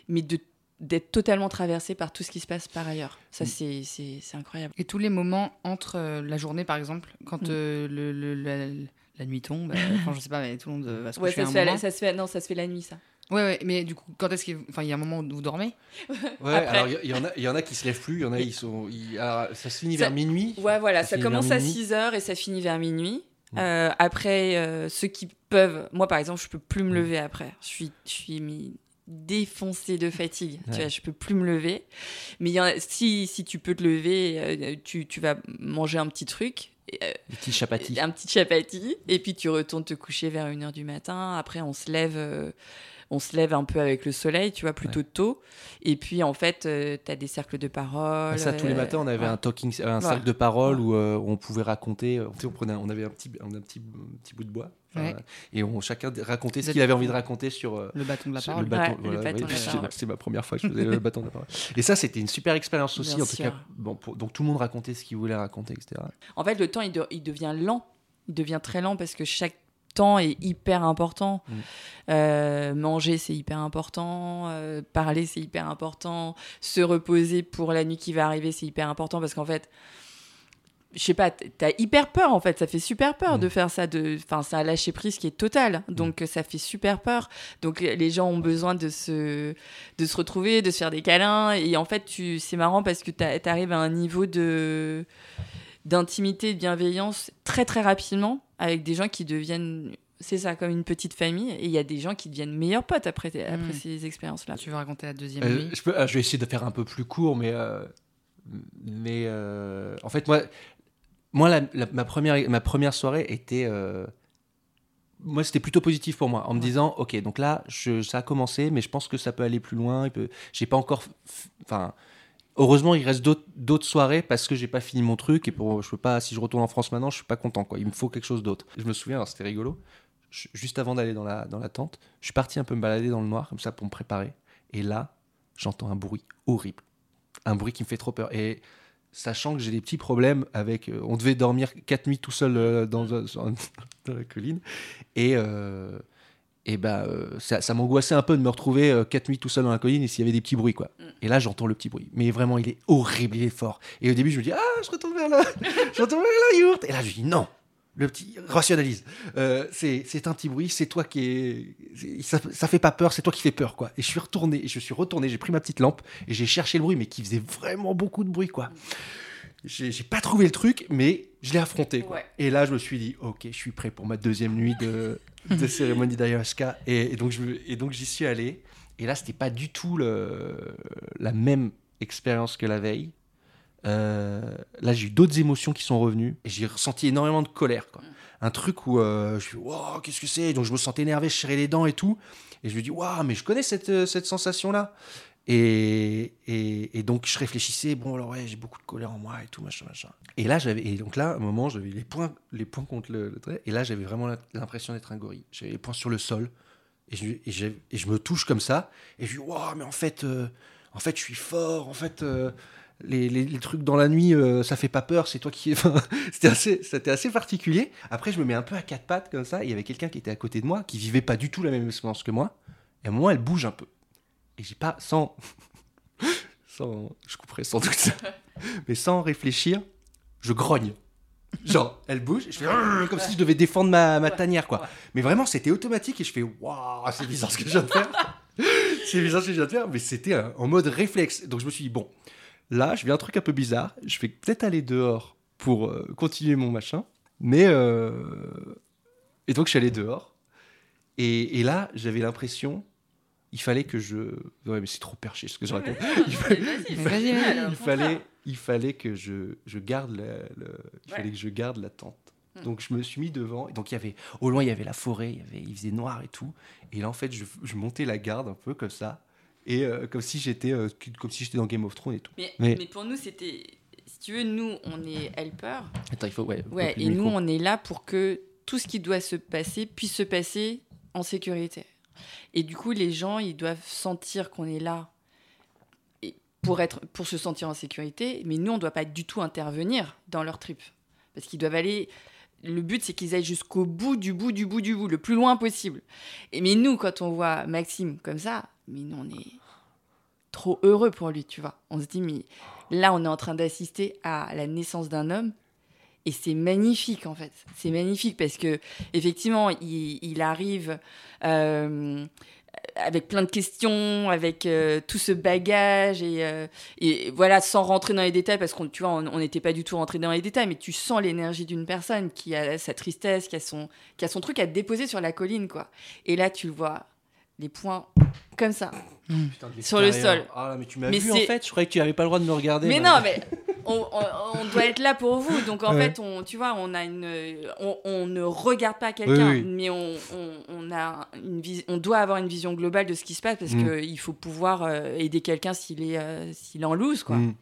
mais de d'être totalement traversé par tout ce qui se passe par ailleurs. Ça, Mm. c'est c'est c'est incroyable. Et tous les moments entre euh, la journée, par exemple, quand Mm. euh, le, le- la, la nuit tombe, euh, (laughs) enfin, je sais pas, mais tout le monde euh, va se Ouais, coucher ça à se, un fait, moment. ça se fait, non, ça se fait la nuit, ça. Ouais, ouais, mais du coup, quand est-ce qu'il enfin, il y a un moment où vous dormez? Ouais, Après- alors il y, en a, il y en a qui se lèvent plus, il y en a ils sont, alors, ça se finit Ça- vers minuit. Ouais, voilà, Ça commence à minuit. 6 heures et ça finit vers minuit. Mm. Euh, après, euh, ceux qui peuvent, moi par exemple, je peux plus me lever après. Je suis, je suis mis défoncée de fatigue. Tu Ouais. vois, je peux plus me lever. Mais y a- si, si tu peux te lever, euh, tu, tu vas manger un petit truc. euh, Les petits chapatis. un petit chapati et puis tu retournes te coucher vers 1h du matin après on se lève euh, on se lève un peu avec le soleil tu vois plutôt tôt et puis en fait tu as des cercles de parole Ah, ça, tous les euh, matins, on avait ouais. un talking, un cercle de parole Ouais. où, euh, on pouvait raconter. euh, tu sais, on, prenait, on avait un petit, un petit, un petit bout de bois. Ouais. Et on chacun racontait ce qu'il avait envie de raconter sur. euh, Le bâton de la parole Ouais, voilà, c'est- parole. C'est ma première fois que je faisais le bâton de la parole. Et ça, c'était une super expérience aussi, Bien en tout sûr. cas. Bon, pour- donc tout le monde racontait ce qu'il voulait raconter, etc. en fait le temps il, de- il devient lent il devient très lent parce que chaque temps est hyper important. Mm. Euh, manger c'est hyper important. Euh, parler c'est hyper important. Se reposer pour la nuit qui va arriver c'est hyper important parce qu'en fait je sais pas, t'as hyper peur en fait, ça fait super peur Mm. de faire ça, de, enfin c'est un lâcher prise qui est total, donc euh, ça fait super peur. Donc les gens ont besoin de se, de se retrouver, de se faire des câlins, et en fait tu, c'est marrant parce que t'a- t'arrives à un niveau de d'intimité, de bienveillance très très rapidement avec des gens qui deviennent, c'est ça, comme une petite famille, et il y a des gens qui deviennent meilleurs potes après, après Mm. ces expériences-là. Tu veux raconter la deuxième Euh, nuit je, peux, ah, je vais essayer de faire un peu plus court, mais, euh, mais euh, en fait, moi, moi la, la- ma, première, ma première soirée était. euh, moi, c'était plutôt positif pour moi, en me Ouais. disant, ok, donc là, je, ça a commencé, mais je pense que ça peut aller plus loin. Il peut, j'ai pas encore, enfin, heureusement, il reste d'autres, soirées parce que j'ai pas fini mon truc et pour, je peux pas, si je retourne en France maintenant, je suis pas content. Il me faut quelque chose d'autre. Je me souviens, c'était rigolo. juste avant d'aller dans la, dans la tente, je suis parti un peu me balader dans le noir comme ça pour me préparer. Et là, j'entends un bruit horrible, un bruit qui me fait trop peur. Et sachant que j'ai des petits problèmes avec, euh, on devait dormir quatre nuits tout seul euh, dans, dans la colline, et euh, et bah, euh, ça, ça m'angoissait un peu de me retrouver euh, quatre nuits tout seul dans la colline et s'il y avait des petits bruits quoi. Mm. Et là j'entends le petit bruit, mais vraiment il est horrible, il est fort. Et au début je me dis ah je retourne vers là, (laughs) je retourne vers la yourte. Et là je dis non, le petit rationalise. Euh, c'est c'est un petit bruit, c'est toi qui est, c'est- ça, ça fait pas peur, c'est toi qui fais peur quoi. Et je suis retourné, et je suis retourné, j'ai pris ma petite lampe et j'ai cherché le bruit, mais qui faisait vraiment beaucoup de bruit quoi. J'ai pas trouvé le truc, mais je l'ai affronté. quoi. Ouais. Et là, je me suis dit, ok, je suis prêt pour ma deuxième nuit de, (laughs) de cérémonie d'ayahuasca. Et, et donc, je me- et donc, j'y suis allé. Et là, c'était pas du tout le, la même expérience que la veille. Euh, là, j'ai eu d'autres émotions qui sont revenues. Et j'ai ressenti énormément de colère. Quoi. Un truc où euh, je suis, wow, qu'est-ce que c'est? Donc, je me sentais énervé, je serrais les dents et tout. Et je me dis, waouh, mais je connais cette, euh, cette sensation-là. Et, et, et donc je réfléchissais, bon alors ouais, j'ai beaucoup de colère en moi et tout, machin, machin. Et là, j'avais, et donc là, à un moment, j'avais les poings, les poings contre le, le trait, et là, j'avais vraiment l'impression d'être un gorille. J'avais les poings sur le sol, et je, et j'ai- et je me touche comme ça, et je dis, waouh, mais en fait, euh, en fait, je suis fort, en fait, euh, les, les- les trucs dans la nuit, euh, ça fait pas peur, c'est toi qui. (laughs) Enfin, c'était assez, c'était assez particulier. Après, je me mets un peu à quatre pattes comme ça, et il y avait quelqu'un qui était à côté de moi, qui vivait pas du tout la même expérience que moi, et à un moment, elle bouge un peu. Et j'ai pas, sans, (laughs) sans, je couperai sans doute ça, (laughs) mais sans réfléchir, je grogne. Genre, elle bouge, et je fais (laughs) comme si je devais défendre ma, ma tanière, quoi. Mais vraiment, c'était automatique, et je fais waouh, c'est bizarre ce que je viens de faire. (laughs) c'est bizarre ce que je viens de faire, mais c'était euh, en mode réflexe. Donc je me suis dit, bon, là, je vais un truc un peu bizarre, je vais peut-être aller dehors pour euh, continuer mon machin, mais. euh, Et donc je suis allé dehors, et, et là, j'avais l'impression il fallait que je. Ouais, mais c'est trop perché ce que je raconte. Il fallait, (laughs) il fallait, Vas-y, il fallait, il fallait que je, je garde la, le- il Ouais. fallait que je garde la tente. Hmm. Donc je me suis mis devant. Et donc il y avait, au loin il y avait la forêt, il, y avait, il faisait noir et tout. Et là en fait je, je montais la garde un peu comme ça, et euh, comme si j'étais, euh, comme si j'étais dans Game of Thrones et tout. Mais, Mais- mais pour nous, c'était. Si tu veux, nous, on est helper. Attends, il faut, ouais. Ouais, et nous, micro. on est là pour que tout ce qui doit se passer puisse se passer en sécurité. Et du coup, les gens, ils doivent sentir qu'on est là pour, être, pour se sentir en sécurité, mais nous, on ne doit pas du tout intervenir dans leur trip. Parce qu'ils doivent aller. Le but, c'est qu'ils aillent jusqu'au bout du bout du bout du bout, le plus loin possible. Et mais nous, quand on voit Maxime comme ça, mais nous, on est trop heureux pour lui, tu vois. On se dit, mais là, on est en train d'assister à la naissance d'un homme. Et c'est magnifique, en fait. C'est magnifique parce que, effectivement, il, arrive. euh, avec plein de questions, avec euh, tout ce bagage et, euh, et voilà, sans rentrer dans les détails parce qu'on, tu vois, on n'était pas du tout rentré dans les détails, mais tu sens l'énergie d'une personne qui a sa tristesse, qui a son, qui a son truc à déposer sur la colline, quoi. Et là, tu le vois, les points comme ça. Putain, de Sur le sol. Ah là, mais tu m'as vu en fait, je croyais que tu n'avais pas le droit de me regarder. Mais non, mais on, on- on doit être là pour vous. Donc en Ouais. fait, on, tu vois, on a une, on, on ne regarde pas quelqu'un, Oui, oui. mais on, on, on a une vis- on doit avoir une vision globale de ce qui se passe parce Mm. que il faut pouvoir euh, aider quelqu'un s'il est, euh, s'il est en loose, quoi. Mm.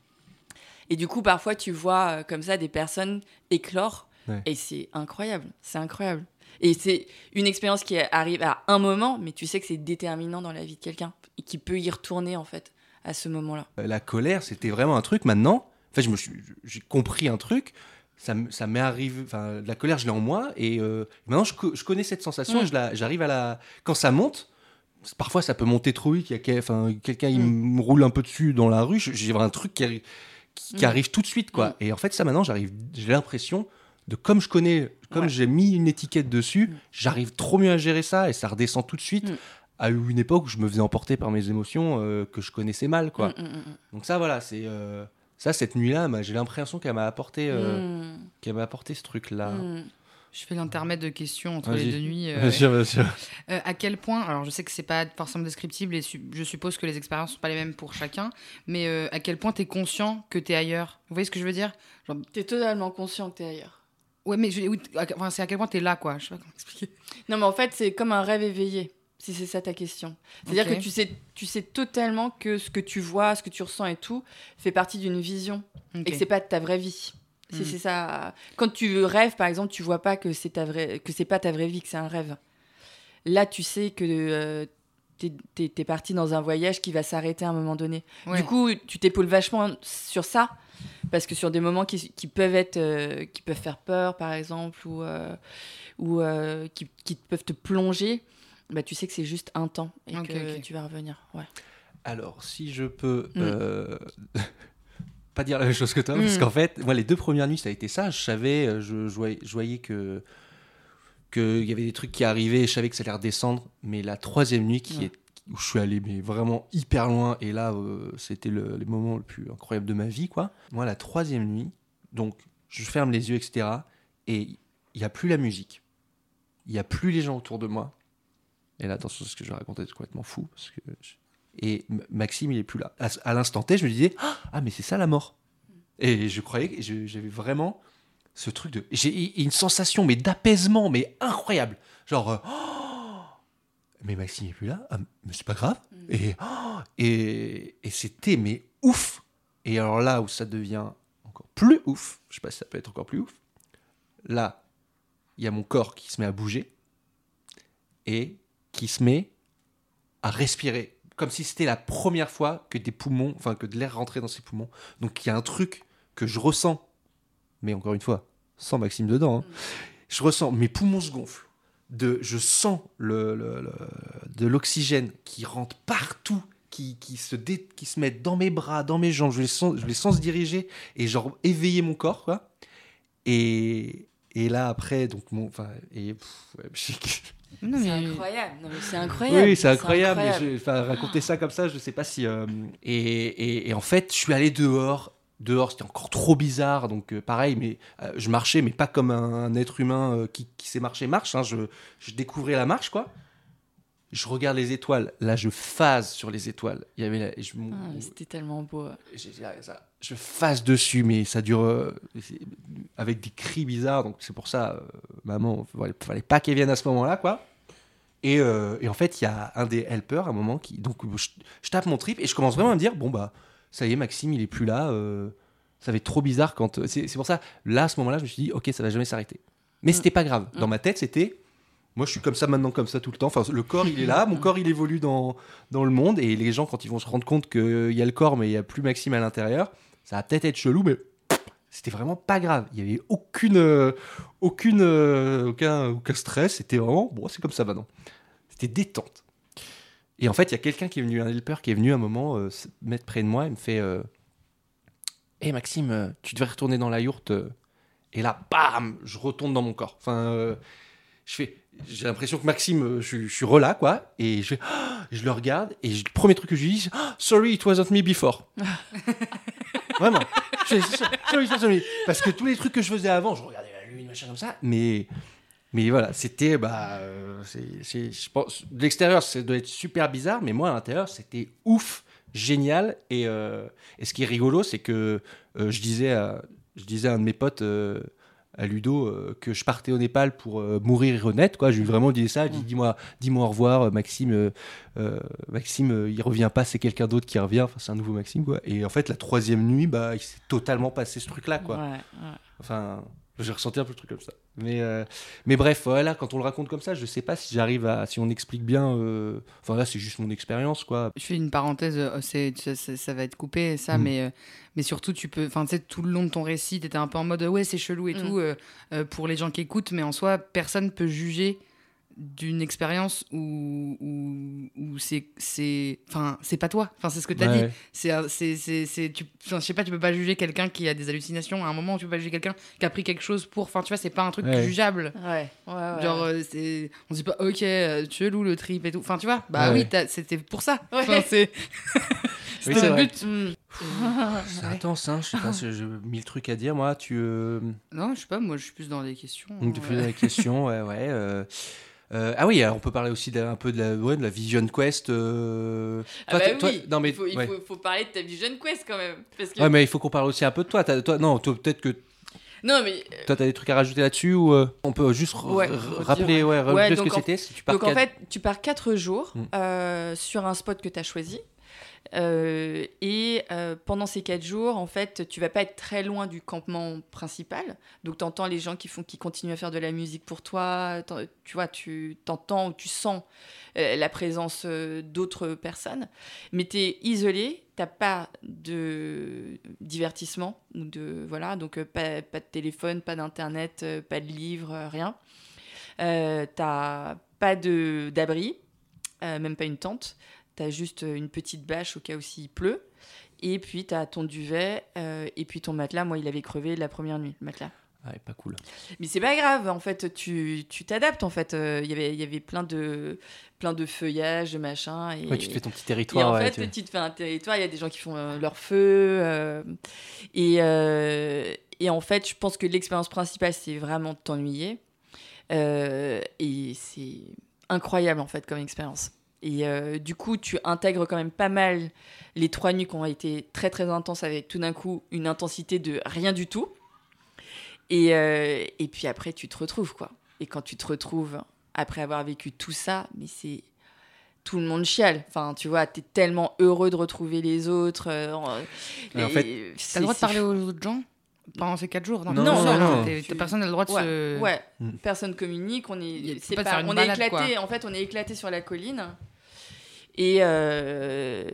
Et du coup, parfois, tu vois euh, comme ça des personnes éclore, Ouais. et c'est incroyable, c'est incroyable. Et c'est une expérience qui arrive à un moment, mais tu sais que c'est déterminant dans la vie de quelqu'un et qui peut y retourner en fait à ce moment-là. La colère, c'était vraiment un truc. Maintenant, en fait, je me suis, j'ai compris un truc. Ça, ça m'est arrivé. Enfin, la colère, je l'ai en moi. Et euh, maintenant, je, je connais cette sensation. Mm. Et je la- j'arrive à la. Quand ça monte, parfois ça peut monter trop vite. Il y a enfin, quelqu'un il me roule un peu dessus dans la rue. J'ai un truc qui, arri- qui, qui Mm. arrive tout de suite, quoi. Et en fait, ça maintenant, j'arrive. J'ai l'impression de comme je connais, comme Ouais. j'ai mis une étiquette dessus, Mm. j'arrive trop mieux à gérer ça et ça redescend tout de suite. Mm. À une époque où je me faisais emporter par mes émotions euh, que je connaissais mal, quoi. Mm, Donc ça, voilà, c'est euh, ça cette nuit-là, bah, j'ai l'impression qu'elle m'a apporté, euh, qu'elle m'a apporté ce truc-là. Mm. Je fais l'intermède de questions entre les deux nuits. euh, Bien sûr, bien sûr. Euh, à quel point, alors je sais que c'est pas forcément descriptible et su- je suppose que les expériences sont pas les mêmes pour chacun, mais euh, à quel point tu es conscient que tu es ailleurs? Vous voyez ce que je veux dire? Genre, T'es totalement conscient que t'es ailleurs. Ouais, mais je- enfin, c'est à quel point tu es là, quoi. Je sais pas comment expliquer. Non, mais en fait, c'est comme un rêve éveillé, si c'est ça ta question. C'est-à-dire que tu sais, tu sais totalement que ce que tu vois, ce que tu ressens et tout, fait partie d'une vision et que c'est pas de ta vraie vie. C'est Mm. c'est ça. Quand tu rêves, par exemple, tu vois pas que c'est ta vraie, que c'est pas ta vraie vie, que c'est un rêve. Là, tu sais que euh, t'es t'es- t'es parti dans un voyage qui va s'arrêter à un moment donné. Ouais. Du coup, tu t'épaules vachement sur ça, parce que sur des moments qui, qui peuvent être, euh, qui peuvent faire peur, par exemple, ou, euh, ou euh, qui, qui peuvent te plonger, bah, tu sais que c'est juste un temps et que tu vas revenir. Ouais. Alors, si je peux Mm. euh, (laughs) pas dire la même chose que toi, parce Mm. qu'en fait, moi, les deux premières nuits, ça a été ça. Je savais, je, je voyais, je voyais que qu'il y avait des trucs qui arrivaient, je savais que ça allait redescendre. Mais la troisième nuit, qui Ouais. est où je suis allé mais vraiment hyper loin, et là, euh, c'était le, les moments le plus incroyable de ma vie, quoi. Moi, la troisième nuit, donc, je ferme les yeux, etc. Et il n'y a plus la musique. Il n'y a plus les gens autour de moi. Et là, attention, ce que je raconter, c'est complètement fou. Parce que Et Maxime, il est plus là. À, l'instant T, je me disais, ah, mais c'est ça la mort. Et je croyais que j'avais vraiment ce truc de. J'ai une sensation, mais d'apaisement, mais incroyable. Genre, oh, mais Maxime il est plus là, Ah, mais c'est pas grave. Et, oh, et, et c'était, mais ouf. Et alors là où ça devient encore plus ouf, je sais pas si ça peut être encore plus ouf, là, il y a mon corps qui se met à bouger et qui se met à respirer comme si c'était la première fois que des poumons, enfin que de l'air rentrait dans ses poumons. Donc il y a un truc que je ressens, mais encore une fois, sans Maxime dedans, hein. je ressens mes poumons se gonflent. De, je sens le, le- le- de l'oxygène qui rentre partout, qui, qui, se dé- qui se met dans mes bras, dans mes jambes. Je les sens, je les sens se diriger et genre éveiller mon corps, quoi. Et, et là après, donc mon, enfin, et pff, ouais, je- Non, C'est mais- incroyable. Non, mais c'est incroyable. oui, c'est incroyable. je- enfin, raconter ça comme ça, je sais pas si. euh, et, et- et en fait, je suis allé dehors. Dehors, c'était encore trop bizarre. Donc, euh, pareil, mais euh, je marchais, mais pas comme un, un être humain euh, qui, qui sait marcher, marche. hein. Je, je découvrais la marche, quoi. Je regarde les étoiles. Là, je phase sur les étoiles. Il y avait la- je, Ah, C'était tellement beau. j'ai- ça- je phase dessus, mais ça dure avec des cris bizarres. Donc c'est pour ça, maman, il fallait pas qu'elle vienne à ce moment-là, quoi. Et, et en fait, il y a un des helpers à un moment qui. Donc je, je tape mon trip et je commence vraiment à me dire bon, bah, ça y est, Maxime, il est plus là. euh, ça va être trop bizarre quand. C'est c'est pour ça, là, à ce moment-là, je me suis dit ok, ça va jamais s'arrêter. Mais Mm. c'était pas grave. Dans ma tête, c'était Moi, je suis comme ça maintenant, comme ça tout le temps. Enfin, le corps, il est là, (laughs) mon corps, il évolue dans, dans le monde. Et les gens, quand ils vont se rendre compte qu'il y a le corps, mais il n'y a plus Maxime à l'intérieur, ça va peut-être être chelou, mais c'était vraiment pas grave. Il n'y avait aucune, euh, aucune, euh, aucun, aucun stress. C'était vraiment, bon, c'est comme ça maintenant. C'était détente. Et en fait, il y a quelqu'un qui est venu, un helper qui est venu un moment euh, se mettre près de moi et me fait Hé Maxime, euh, tu devrais retourner dans la yourte. euh. Et là, bam, je retourne dans mon corps. Enfin, euh, je fais, j'ai l'impression que Maxime, euh, je, je suis relâ, quoi. Et (gasps) je, le regarde et je- le premier truc que je lui dis, Ah, sorry, it wasn't me before. (laughs) Vraiment. Je fais, sorry, it wasn't me. Parce que tous les trucs que je faisais avant, je regardais la lune, machin comme ça. Mais, mais voilà, c'était, bah, euh, c'est, c'est- je pense, de l'extérieur, ça doit être super bizarre, mais moi, à l'intérieur, c'était ouf, génial. Et, euh, et ce qui est rigolo, c'est que euh, je disais à, je disais à un de mes potes, euh, à Ludo, euh, que je partais au Népal pour euh, mourir et renaître. Quoi. Je lui ai vraiment dit ça. Dit, dis-moi, dis-moi au revoir, euh, Maxime. euh, euh, Maxime, euh, il revient pas, c'est quelqu'un d'autre qui revient. Enfin, c'est un nouveau Maxime. Quoi. Et en fait, la troisième nuit, bah, il s'est totalement passé ce truc-là. Quoi. Ouais, ouais. Enfin, j'ai ressenti un peu le truc comme ça. Mais, euh, mais bref, voilà, quand on le raconte comme ça, je sais pas si j'arrive à. Si on explique bien. euh, Enfin, là, c'est juste mon expérience, quoi. Je fais une parenthèse, euh, c'est, ça, ça- ça va être coupé, ça, Mm. mais, mais surtout, tu peux. Enfin, tu sais, tout le long de ton récit, t'étais un peu en mode ouais, c'est chelou et Mm. tout, euh, pour les gens qui écoutent, mais en soi, personne peut juger d'une expérience où, où, où c'est. c'est- Enfin, c'est pas toi. Enfin, c'est ce que t'as dit. Ouais. C'est, c'est, c'est, c'est- tu, enfin, je sais pas, tu peux pas juger quelqu'un qui a des hallucinations. À un moment, tu peux pas juger quelqu'un qui a pris quelque chose pour. Enfin, tu vois, c'est pas un truc Ouais. jugeable. Ouais, ouais, ouais. Genre, euh, c'est, on dit pas, ok, euh, chelou le trip et tout. Enfin, tu vois, bah Ouais. oui, t'as- c'était pour ça. Ouais. Enfin, c'est, (laughs) Oui, c'était le vrai. but. Mm. C'est intense, hein. Je sais pas si j'ai mille trucs à dire. Moi, tu. euh, Non, je sais pas, moi je suis plus dans les questions. Donc, tu hein, ouais. la question, ouais, ouais. euh, (laughs) euh, ah oui, alors on peut parler aussi d'un peu de la, ouais, de la Vision Quest. euh, Ah bah t'es- toi- oui, non, mais, il, faut, il ouais. faut- faut parler de ta Vision Quest quand même. Parce que... Ouais, mais il faut qu'on parle aussi un peu de toi. T'as- toi non, toi, peut-être que Non, mais euh, toi, t'as des trucs à rajouter là-dessus ou euh, on peut juste Ouais, rappeler, ouais, rappeler ce que c'était. Si tu pars Donc en fait, tu pars 4 jours Mm. euh, sur un spot que tu as choisi. Euh, et euh, pendant ces 4 jours, en fait, tu vas pas être très loin du campement principal. Donc tu entends les gens qui, font, qui continuent à faire de la musique pour toi. Tu vois, tu t'entends ou tu sens euh, la présence d'autres personnes. Mais tu es isolé, tu pas de divertissement. De, voilà, donc pas, de téléphone, pas d'internet, pas de livre, rien. T'as pas d'abri, même pas une tente. T'as juste euh, une petite bâche au cas où s'il pleut. Et puis t'as ton duvet euh, et puis ton matelas. Moi, il avait crevé la première nuit, le matelas. Ouais, pas cool. Mais c'est pas grave, en fait, tu tu t'adaptes. En fait, Euh, il y avait il y avait plein de plein de feuillages, de machin. Et, Ouais, tu te fais ton petit et territoire. en ouais, fait, tu- tu... te fais un territoire, il y a des gens qui font euh, leur feu. euh, et, et en fait, je pense que l'expérience principale, c'est vraiment de t'ennuyer. Et c'est incroyable, en fait, comme expérience. Et euh, du coup, tu intègres quand même pas mal les trois nuits qui ont été très, très intenses, avec tout d'un coup une intensité de rien du tout. Et, euh, et puis après, tu te retrouves, quoi. Et quand tu te retrouves, après avoir vécu tout ça, mais c'est tout le monde chiale. Enfin, tu vois, t'es tellement heureux de retrouver les autres. euh, en- Mais en et fait, T'as le droit de parler aux autres gens pendant ces 4 jours Non, non, non, non. t'es- Tu- Personne n'a le droit de Ouais, se. ouais. Mm. personne communique, on est, pas on balade, est éclaté. En fait, on est éclaté sur la colline. Et, euh,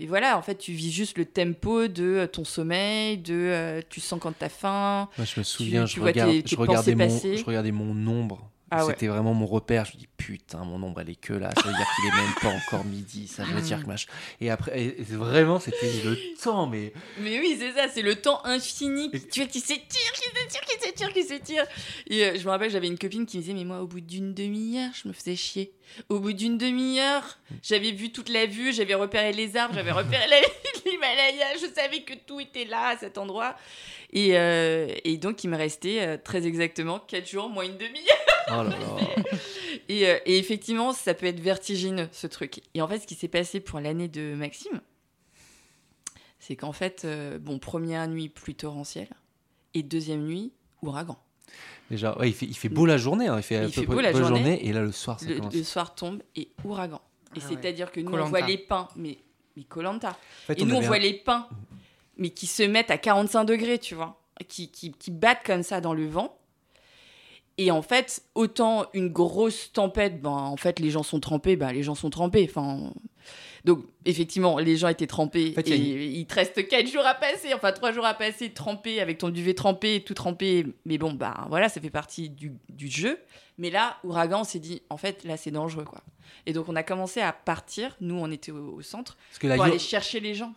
et voilà, en fait, tu vis juste le tempo de ton sommeil, de euh, tu sens quand t'as faim. Moi, je me souviens, tu je, tes- regarde, tes je, regardais mon, je regardais mon nombre. Ah ouais. C'était vraiment mon repère. Je me dis, putain, mon nombre, elle est que là. Ça veut dire qu'il est même pas encore midi. Ça veut dire que machin. Et après, et- vraiment, c'était le temps, mais. Mais oui, c'est ça, c'est le temps infini. Et- Tu vois, qui s'étire, qui s'étire, qui s'étire, qui s'étire. Et euh, je me rappelle, j'avais une copine qui me disait, mais moi, au bout d'une demi-heure, je me faisais chier. Au bout d'une demi-heure, j'avais vu toute la vue, j'avais repéré les arbres, j'avais repéré la- (laughs) l'Himalaya, je savais que tout était là, à cet endroit. Et, euh, et donc, il me restait euh, très exactement 4 jours, moins une demi-heure. Oh là là. (laughs) Et, euh, et effectivement, ça peut être vertigineux, ce truc. Et en fait, ce qui s'est passé pour l'année de Maxime, c'est qu'en fait, euh, bon, première nuit, pluie torrentielle, et deuxième nuit, ouragan. Déjà, ouais, il, fait, il fait beau la journée. hein, Il fait, Il à peu fait près beau la journée. Et là, le soir, ça Le, commence. le soir tombe et ouragan. Et Ah ouais. c'est-à-dire que nous, on voit les pins, mais mais Colanta. En fait, Et nous, on voit un- les pins, mais qui se mettent à 45 degrés, tu vois, qui, qui, qui battent comme ça dans le vent. Et en fait, autant une grosse tempête, ben, en fait, les gens sont trempés, ben, les gens sont trempés. Enfin, donc, effectivement, les gens étaient trempés. En fait, et il te reste 4 jours à passer, enfin 3 jours à passer, trempé, avec ton duvet trempé, tout trempé. Mais bon, bah voilà, ça fait partie du, du jeu. Mais là, Ouragan, on s'est dit, en fait, là, c'est dangereux, quoi. Et donc, on a commencé à partir. Nous, on était au, au centre Parce que la pour aller chercher les gens.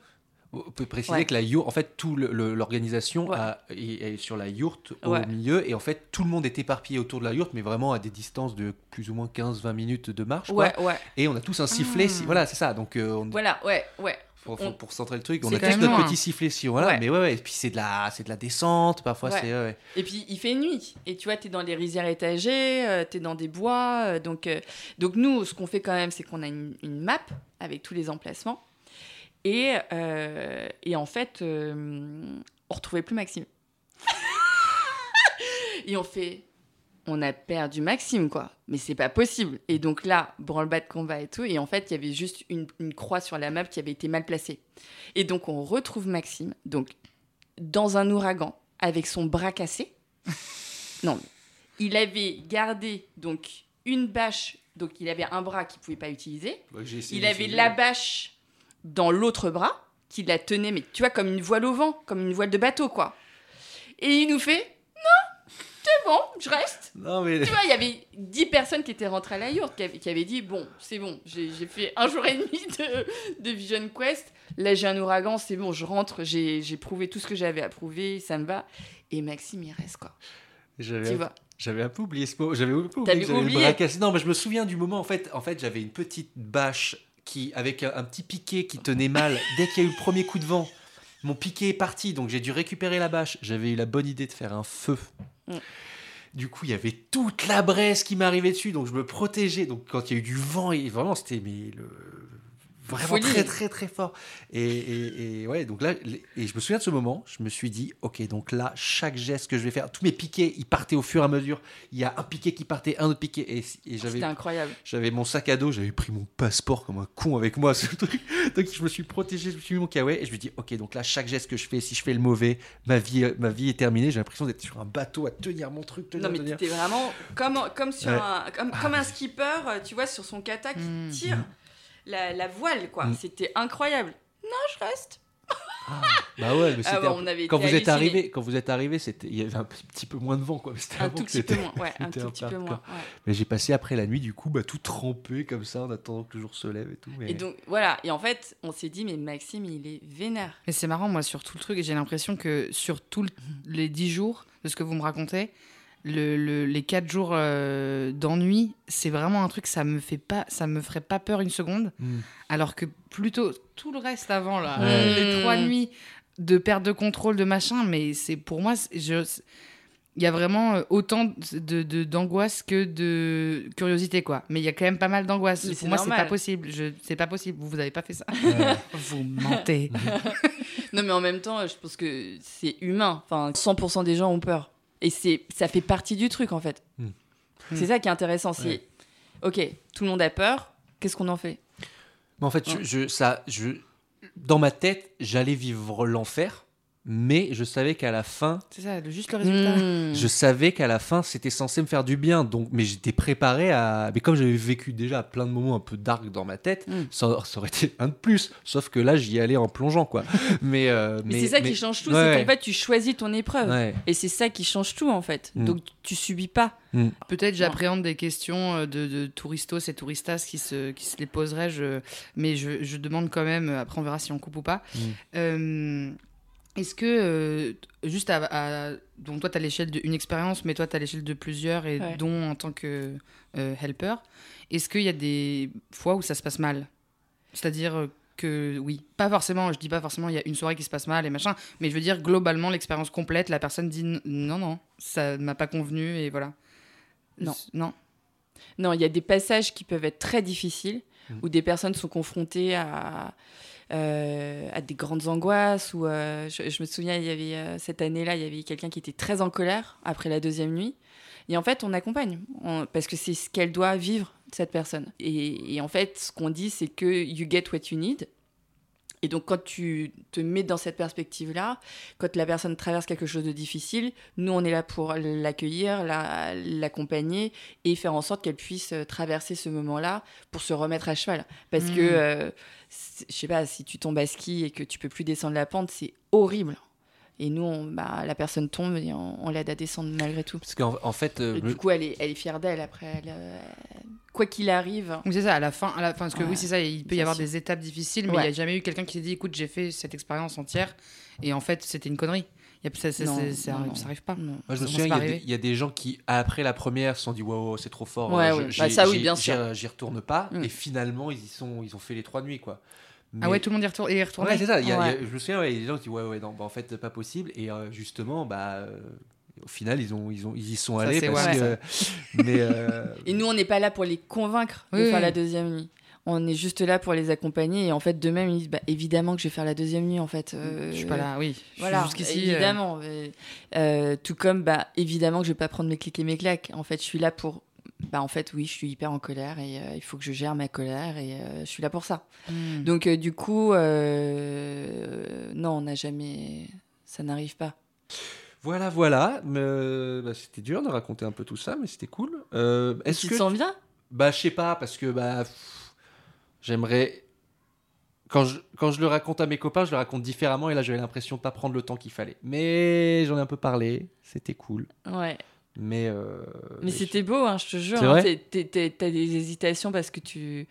On peut préciser Ouais. que la yourte, en fait, tout l'organisation Ouais. est, est sur la yourte au Ouais. milieu, et en fait, tout le monde est éparpillé autour de la yourte, mais vraiment à des distances de plus ou moins 15-20 minutes de marche. quoi. Et on a tous un sifflet, si- voilà, c'est ça. Donc, euh, on- Voilà, ouais, ouais. pour, pour- on- pour centrer le truc, on a tous notre loin. petit sifflet, si voilà. Ouais. Mais ouais, ouais. Et puis c'est de la, c'est de la descente, parfois. Ouais. C'est ouais, ouais. Et puis il fait nuit. Et tu vois, tu es dans les rizières étagées, euh, tu es dans des bois. euh, donc, euh, donc nous, ce qu'on fait quand même, c'est qu'on a une, une map avec tous les emplacements. Et, euh, et en fait, euh, on retrouvait plus Maxime. (laughs) et on fait, on a perdu Maxime, quoi. Mais c'est pas possible. Et donc là, branle-bas de combat et tout. Et en fait, il y avait juste une, une croix sur la map qui avait été mal placée. Et donc, on retrouve Maxime, donc dans un ouragan, avec son bras cassé. (laughs) non, il avait gardé donc une bâche, donc il avait un bras qu'il pouvait pas utiliser. Essayé Il avait la bâche dans l'autre bras, qui la tenait, mais tu vois, comme une voile au vent, comme une voile de bateau, quoi. Et il nous fait Non, c'est bon, je reste. Non, mais. Tu vois, il y avait 10 personnes qui étaient rentrées à la yourte, qui avaient, qui avaient dit Bon, c'est bon, j'ai fait un jour et demi de, de Vision Quest. Là, j'ai un ouragan, c'est bon, je rentre, j'ai prouvé tout ce que j'avais à prouver, ça me va. Et Maxime, il reste, quoi. J'avais Tu vois. J'avais un peu oublié ce mot. J'avais oublié que j'avais le bras cassé. Non, mais je me souviens du moment. En fait, en fait j'avais une petite bâche qui, avec un, un petit piquet qui tenait mal. Dès qu'il y a eu le premier coup de vent, mon piquet est parti. Donc j'ai dû récupérer la bâche. J'avais eu la bonne idée de faire un feu. Mm. Du coup, il y avait toute la braise qui m'arrivait dessus. Donc je me protégeais. Donc quand il y a eu du vent, et vraiment, c'était mais le. Vraiment Folie. très très très fort et, et- et ouais donc là et je me souviens de ce moment je me suis dit ok donc là chaque geste que je vais faire tous mes piquets ils partaient au fur et à mesure il y a un piquet qui partait un autre piquet et, et j'avais C'était incroyable. j'avais mon sac à dos, j'avais pris mon passeport comme un con avec moi, (laughs) ce truc. Donc je me suis protégé, je me suis mis mon kawaii et je me dis, ok, donc là, chaque geste que je fais, si je fais le mauvais, ma vie, ma vie est terminée. J'ai l'impression d'être sur un bateau à tenir mon truc, tenir, Non, mais tenir. t'étais vraiment comme, comme, sur Ouais. un, comme, comme un skipper, euh, tu vois, sur son kata qui Mm. tire la, la voile, quoi. Mm. C'était incroyable. Non, je reste. Bah ouais, mais Ah c'était ouais, un on avait quand été vous êtes arrivé, quand vous êtes arrivé, c'était il y avait un petit, peu moins de vent quoi. Un avant tout que petit peu c'était- moins. Ouais, (laughs) un tout un petit peu moins. ouais. Mais j'ai passé après la nuit du coup, bah tout trempé comme ça en attendant que le jour se lève et tout. Mais... Et donc, voilà. Et en fait, on s'est dit, mais Maxime, il est vénère. Mais c'est marrant, moi, sur tout le truc, et j'ai l'impression que sur tous les dix jours de ce que vous me racontez, le, le- les quatre jours euh, d'ennui, c'est vraiment un truc, ça me fait pas, ça me ferait pas peur une seconde, Mm. alors que plutôt tout le reste avant, là, les trois nuits de perte de contrôle, de machin, mais c'est pour moi, je, il y a vraiment euh, autant de, d'angoisse que de curiosité, quoi. Mais il y a quand même pas mal d'angoisse. Pour c'est moi, c'est pas possible. Je, c'est pas possible. Vous, vous avez pas fait ça. (laughs) Vous mentez. (laughs) Non, mais en même temps, je pense que c'est humain. Enfin, 100% des gens ont peur. Et c'est, ça fait partie du truc, en fait. Mm. C'est ça qui est intéressant. C'est, Ouais. ok, tout le monde a peur. Qu'est-ce qu'on en fait? Mais en fait, je- ça, je, dans ma tête, j'allais vivre l'enfer, mais je savais qu'à la fin, C'est ça, juste le résultat. Mm. je savais qu'à la fin, c'était censé me faire du bien. Donc, mais j'étais préparé à. Mais comme j'avais vécu déjà plein de moments un peu dark dans ma tête, Mm. ça, ça aurait été un de plus. Sauf que là, j'y allais en plongeant, quoi. (laughs) mais, euh, Mais, c'est ça qui change tout, ouais, c'est qu'en fait, tu choisis ton épreuve. Ouais. Et c'est ça qui change tout, en fait. Mm. Donc, tu subis pas. Peut-être j'appréhende des questions euh, de, de touristos et touristas qui se, qui se les poseraient, je, mais je, je demande quand même, après on verra si on coupe ou pas. Euh, Est-ce que, euh, juste à, à- donc toi tu as l'échelle d'une expérience, mais toi tu as l'échelle de plusieurs, et Ouais. dont en tant que euh, helper, est-ce qu'il y a des fois où ça se passe mal? C'est-à-dire que, oui, pas forcément, je dis pas forcément il y a une soirée qui se passe mal et machin, mais je veux dire globalement l'expérience complète, la personne dit non, non, ça m'a pas convenu et voilà. Non. Non. Non, il y a des passages qui peuvent être très difficiles, Mm. où des personnes sont confrontées à, à des grandes angoisses. Ou, euh, je, me souviens, il y avait, euh, cette année-là, il y avait quelqu'un qui était très en colère après la deuxième nuit. Et en fait, on accompagne, parce que c'est ce qu'elle doit vivre, cette personne. Et en fait, ce qu'on dit, c'est que you get what you need. Et donc, quand tu te mets dans cette perspective-là, quand la personne traverse quelque chose de difficile, nous, on est là pour l'accueillir, la- l'accompagner et faire en sorte qu'elle puisse traverser ce moment-là pour se remettre à cheval. Parce que, Mm. euh, je sais pas, si tu tombes à ski et que tu peux plus descendre la pente, c'est horrible. Et nous, on- bah, la personne tombe et on, on l'aide à descendre malgré tout. Parce qu'en en fait, euh, le- du coup, elle est, elle est fière d'elle après. elle, euh, quoi qu'il arrive. Oui, c'est ça, à la fin, à la fin parce que Ouais. oui, c'est ça, il peut y avoir des étapes difficiles, mais il Ouais. n'y a jamais eu quelqu'un qui s'est dit, écoute, j'ai fait cette expérience entière, et en fait, c'était une connerie. Il y a- ça, ça, Non, ça- ça non, arrive, non. ça arrive pas. Non. Moi, je me souviens, il y, a des, il y a des gens qui, après la première, se sont dit Waouh, c'est trop fort. Ouais, euh, Bah, ça, oui, bien sûr. J'y retourne pas. Mm. Et finalement, ils, y sont, ils ont fait les trois nuits. quoi. Ah ouais, tout le monde y retourne. Et y. Ouais, c'est ça. il y a- il y a- Ouais. je me souviens, ouais, il y a des gens qui disent Ouais, ouais, non, bah, en fait, pas possible. Et euh, justement, bah. euh, au final, ils, ont, ils, ont, ils y sont Ça, allés c'est parce ouais, que. mais euh, (laughs) Et nous, on n'est pas là pour les convaincre de Oui, faire oui. la deuxième nuit. On est juste là pour les accompagner. Et en fait, d'eux-mêmes, ils disent bah, évidemment que je vais faire la deuxième nuit. En fait, Euh, Je suis pas là, oui. Je suis Voilà, jusqu'ici. euh, évidemment. Euh, euh, tout comme, bah, évidemment que je vais pas prendre mes clics et mes claques. En fait, je suis là pour. Bah, en fait, oui, je suis hyper en colère et euh, il faut que je gère ma colère et euh, je suis là pour ça. hmm. Donc, euh, du coup, euh, non, on n'a jamais. Ça n'arrive pas. voilà, voilà. Mais, euh, bah, c'était dur de raconter un peu tout ça, mais c'était cool. Euh, Est-ce tu que. te sens bien? Bah, je sais pas, parce que bah, j'aimerais. Quand je, quand je le raconte à mes copains, je le raconte différemment, et là, j'avais l'impression de pas prendre le temps qu'il fallait. Mais j'en ai un peu parlé, c'était cool. Ouais. Mais. euh, Mais je- c'était beau, hein, je te jure. Hein. T'as des hésitations parce que tu.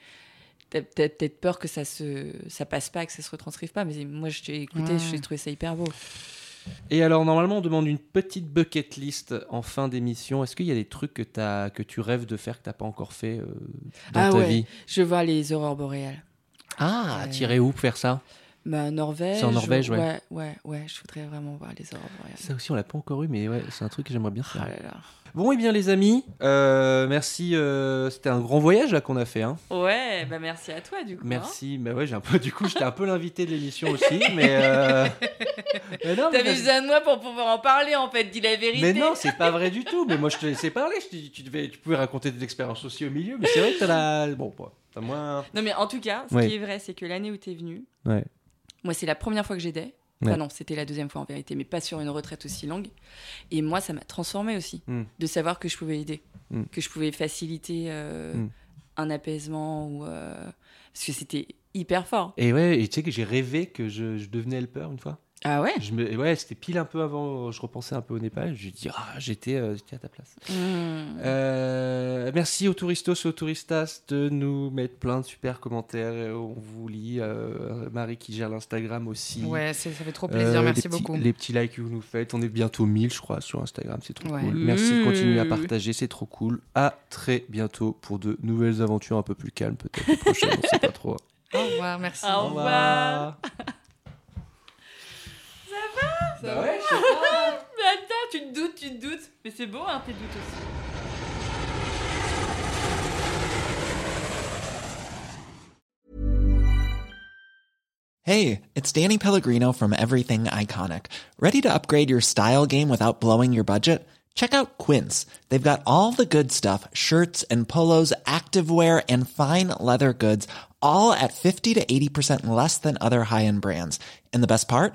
T'as peut-être peur que ça se ça passe pas, que ça se retranscrive pas. Mais moi, je t'ai écouté, Ouais. j'ai trouvé ça hyper beau. Et alors, normalement, on demande une petite bucket list en fin d'émission. Est-ce qu'il y a des trucs que, as, que tu rêves de faire que t'as pas encore fait euh, dans Ah ta ouais. vie? Je veux voir les aurores boréales. Ah, Ouais. tirer où pour faire ça? Bah, Norvège. C'est en Norvège, ouais. Ouais, ouais, ouais. Je voudrais vraiment voir les aurores boréales. Ça aussi, on l'a pas encore eu, mais ouais, c'est un truc que j'aimerais bien Ah faire. là là. Bon, et bien, les amis, euh, merci. euh, C'était un grand voyage là qu'on a fait. Hein. Ouais, bah merci à toi du coup. hein. Merci. Mais ouais, j'ai un peu. Du coup, j'étais un peu l'invité de l'émission aussi, mais. euh, (laughs) mais non, mais T'avais besoin de moi pour pouvoir en parler en fait, dis la vérité. Mais non, c'est pas vrai du tout. Mais moi, je te laissais parler. Je tu, devais, tu pouvais raconter des expériences aussi au milieu. Mais c'est vrai que t'as la. Bon, bah, t'as moins. Non, mais en tout cas, ce Ouais. qui est vrai, c'est que l'année où t'es venu, Ouais. Moi, c'est la première fois que j'aidais. Enfin, Ouais. non, c'était la deuxième fois en vérité, mais pas sur une retraite aussi longue. Et moi, ça m'a transformé aussi, Mm. de savoir que je pouvais aider, Mm. que je pouvais faciliter euh, Mm. un apaisement, ou, euh, parce que c'était hyper fort. Et ouais, et tu sais que j'ai rêvé que je, je devenais helper une fois. Ah ouais Je me, ouais, c'était pile un peu avant. Je repensais un peu au Népal. Je me dis, ah, j'étais, euh, j'étais à ta place. Mm. Euh, merci aux touristos et aux touristas de nous mettre plein de super commentaires. On vous lit. euh, Marie qui gère l'Instagram aussi. Ouais, ça fait trop Euh, plaisir, merci les petits- beaucoup. Les petits likes que vous nous faites. On est bientôt 1000, je crois, sur Instagram. C'est trop Ouais. cool. Merci de continuer à Mmh. partager. C'est trop cool. À très bientôt pour de nouvelles aventures un peu plus calmes, peut-être prochaines. on sait pas trop. (laughs) Au revoir, merci. Au revoir. (laughs) Bah ouais, je sais pas. (laughs) Mais attends, tu te doutes, tu te doutes. Mais c'est beau, hein, tes doutes aussi. Hey, it's Danny Pellegrino from Everything Iconic. Ready to upgrade your style game without blowing your budget? Check out Quince. They've got all the good stuff shirts and polos, activewear, and fine leather goods, all at 50 to 80% less than other high end brands. And the best part?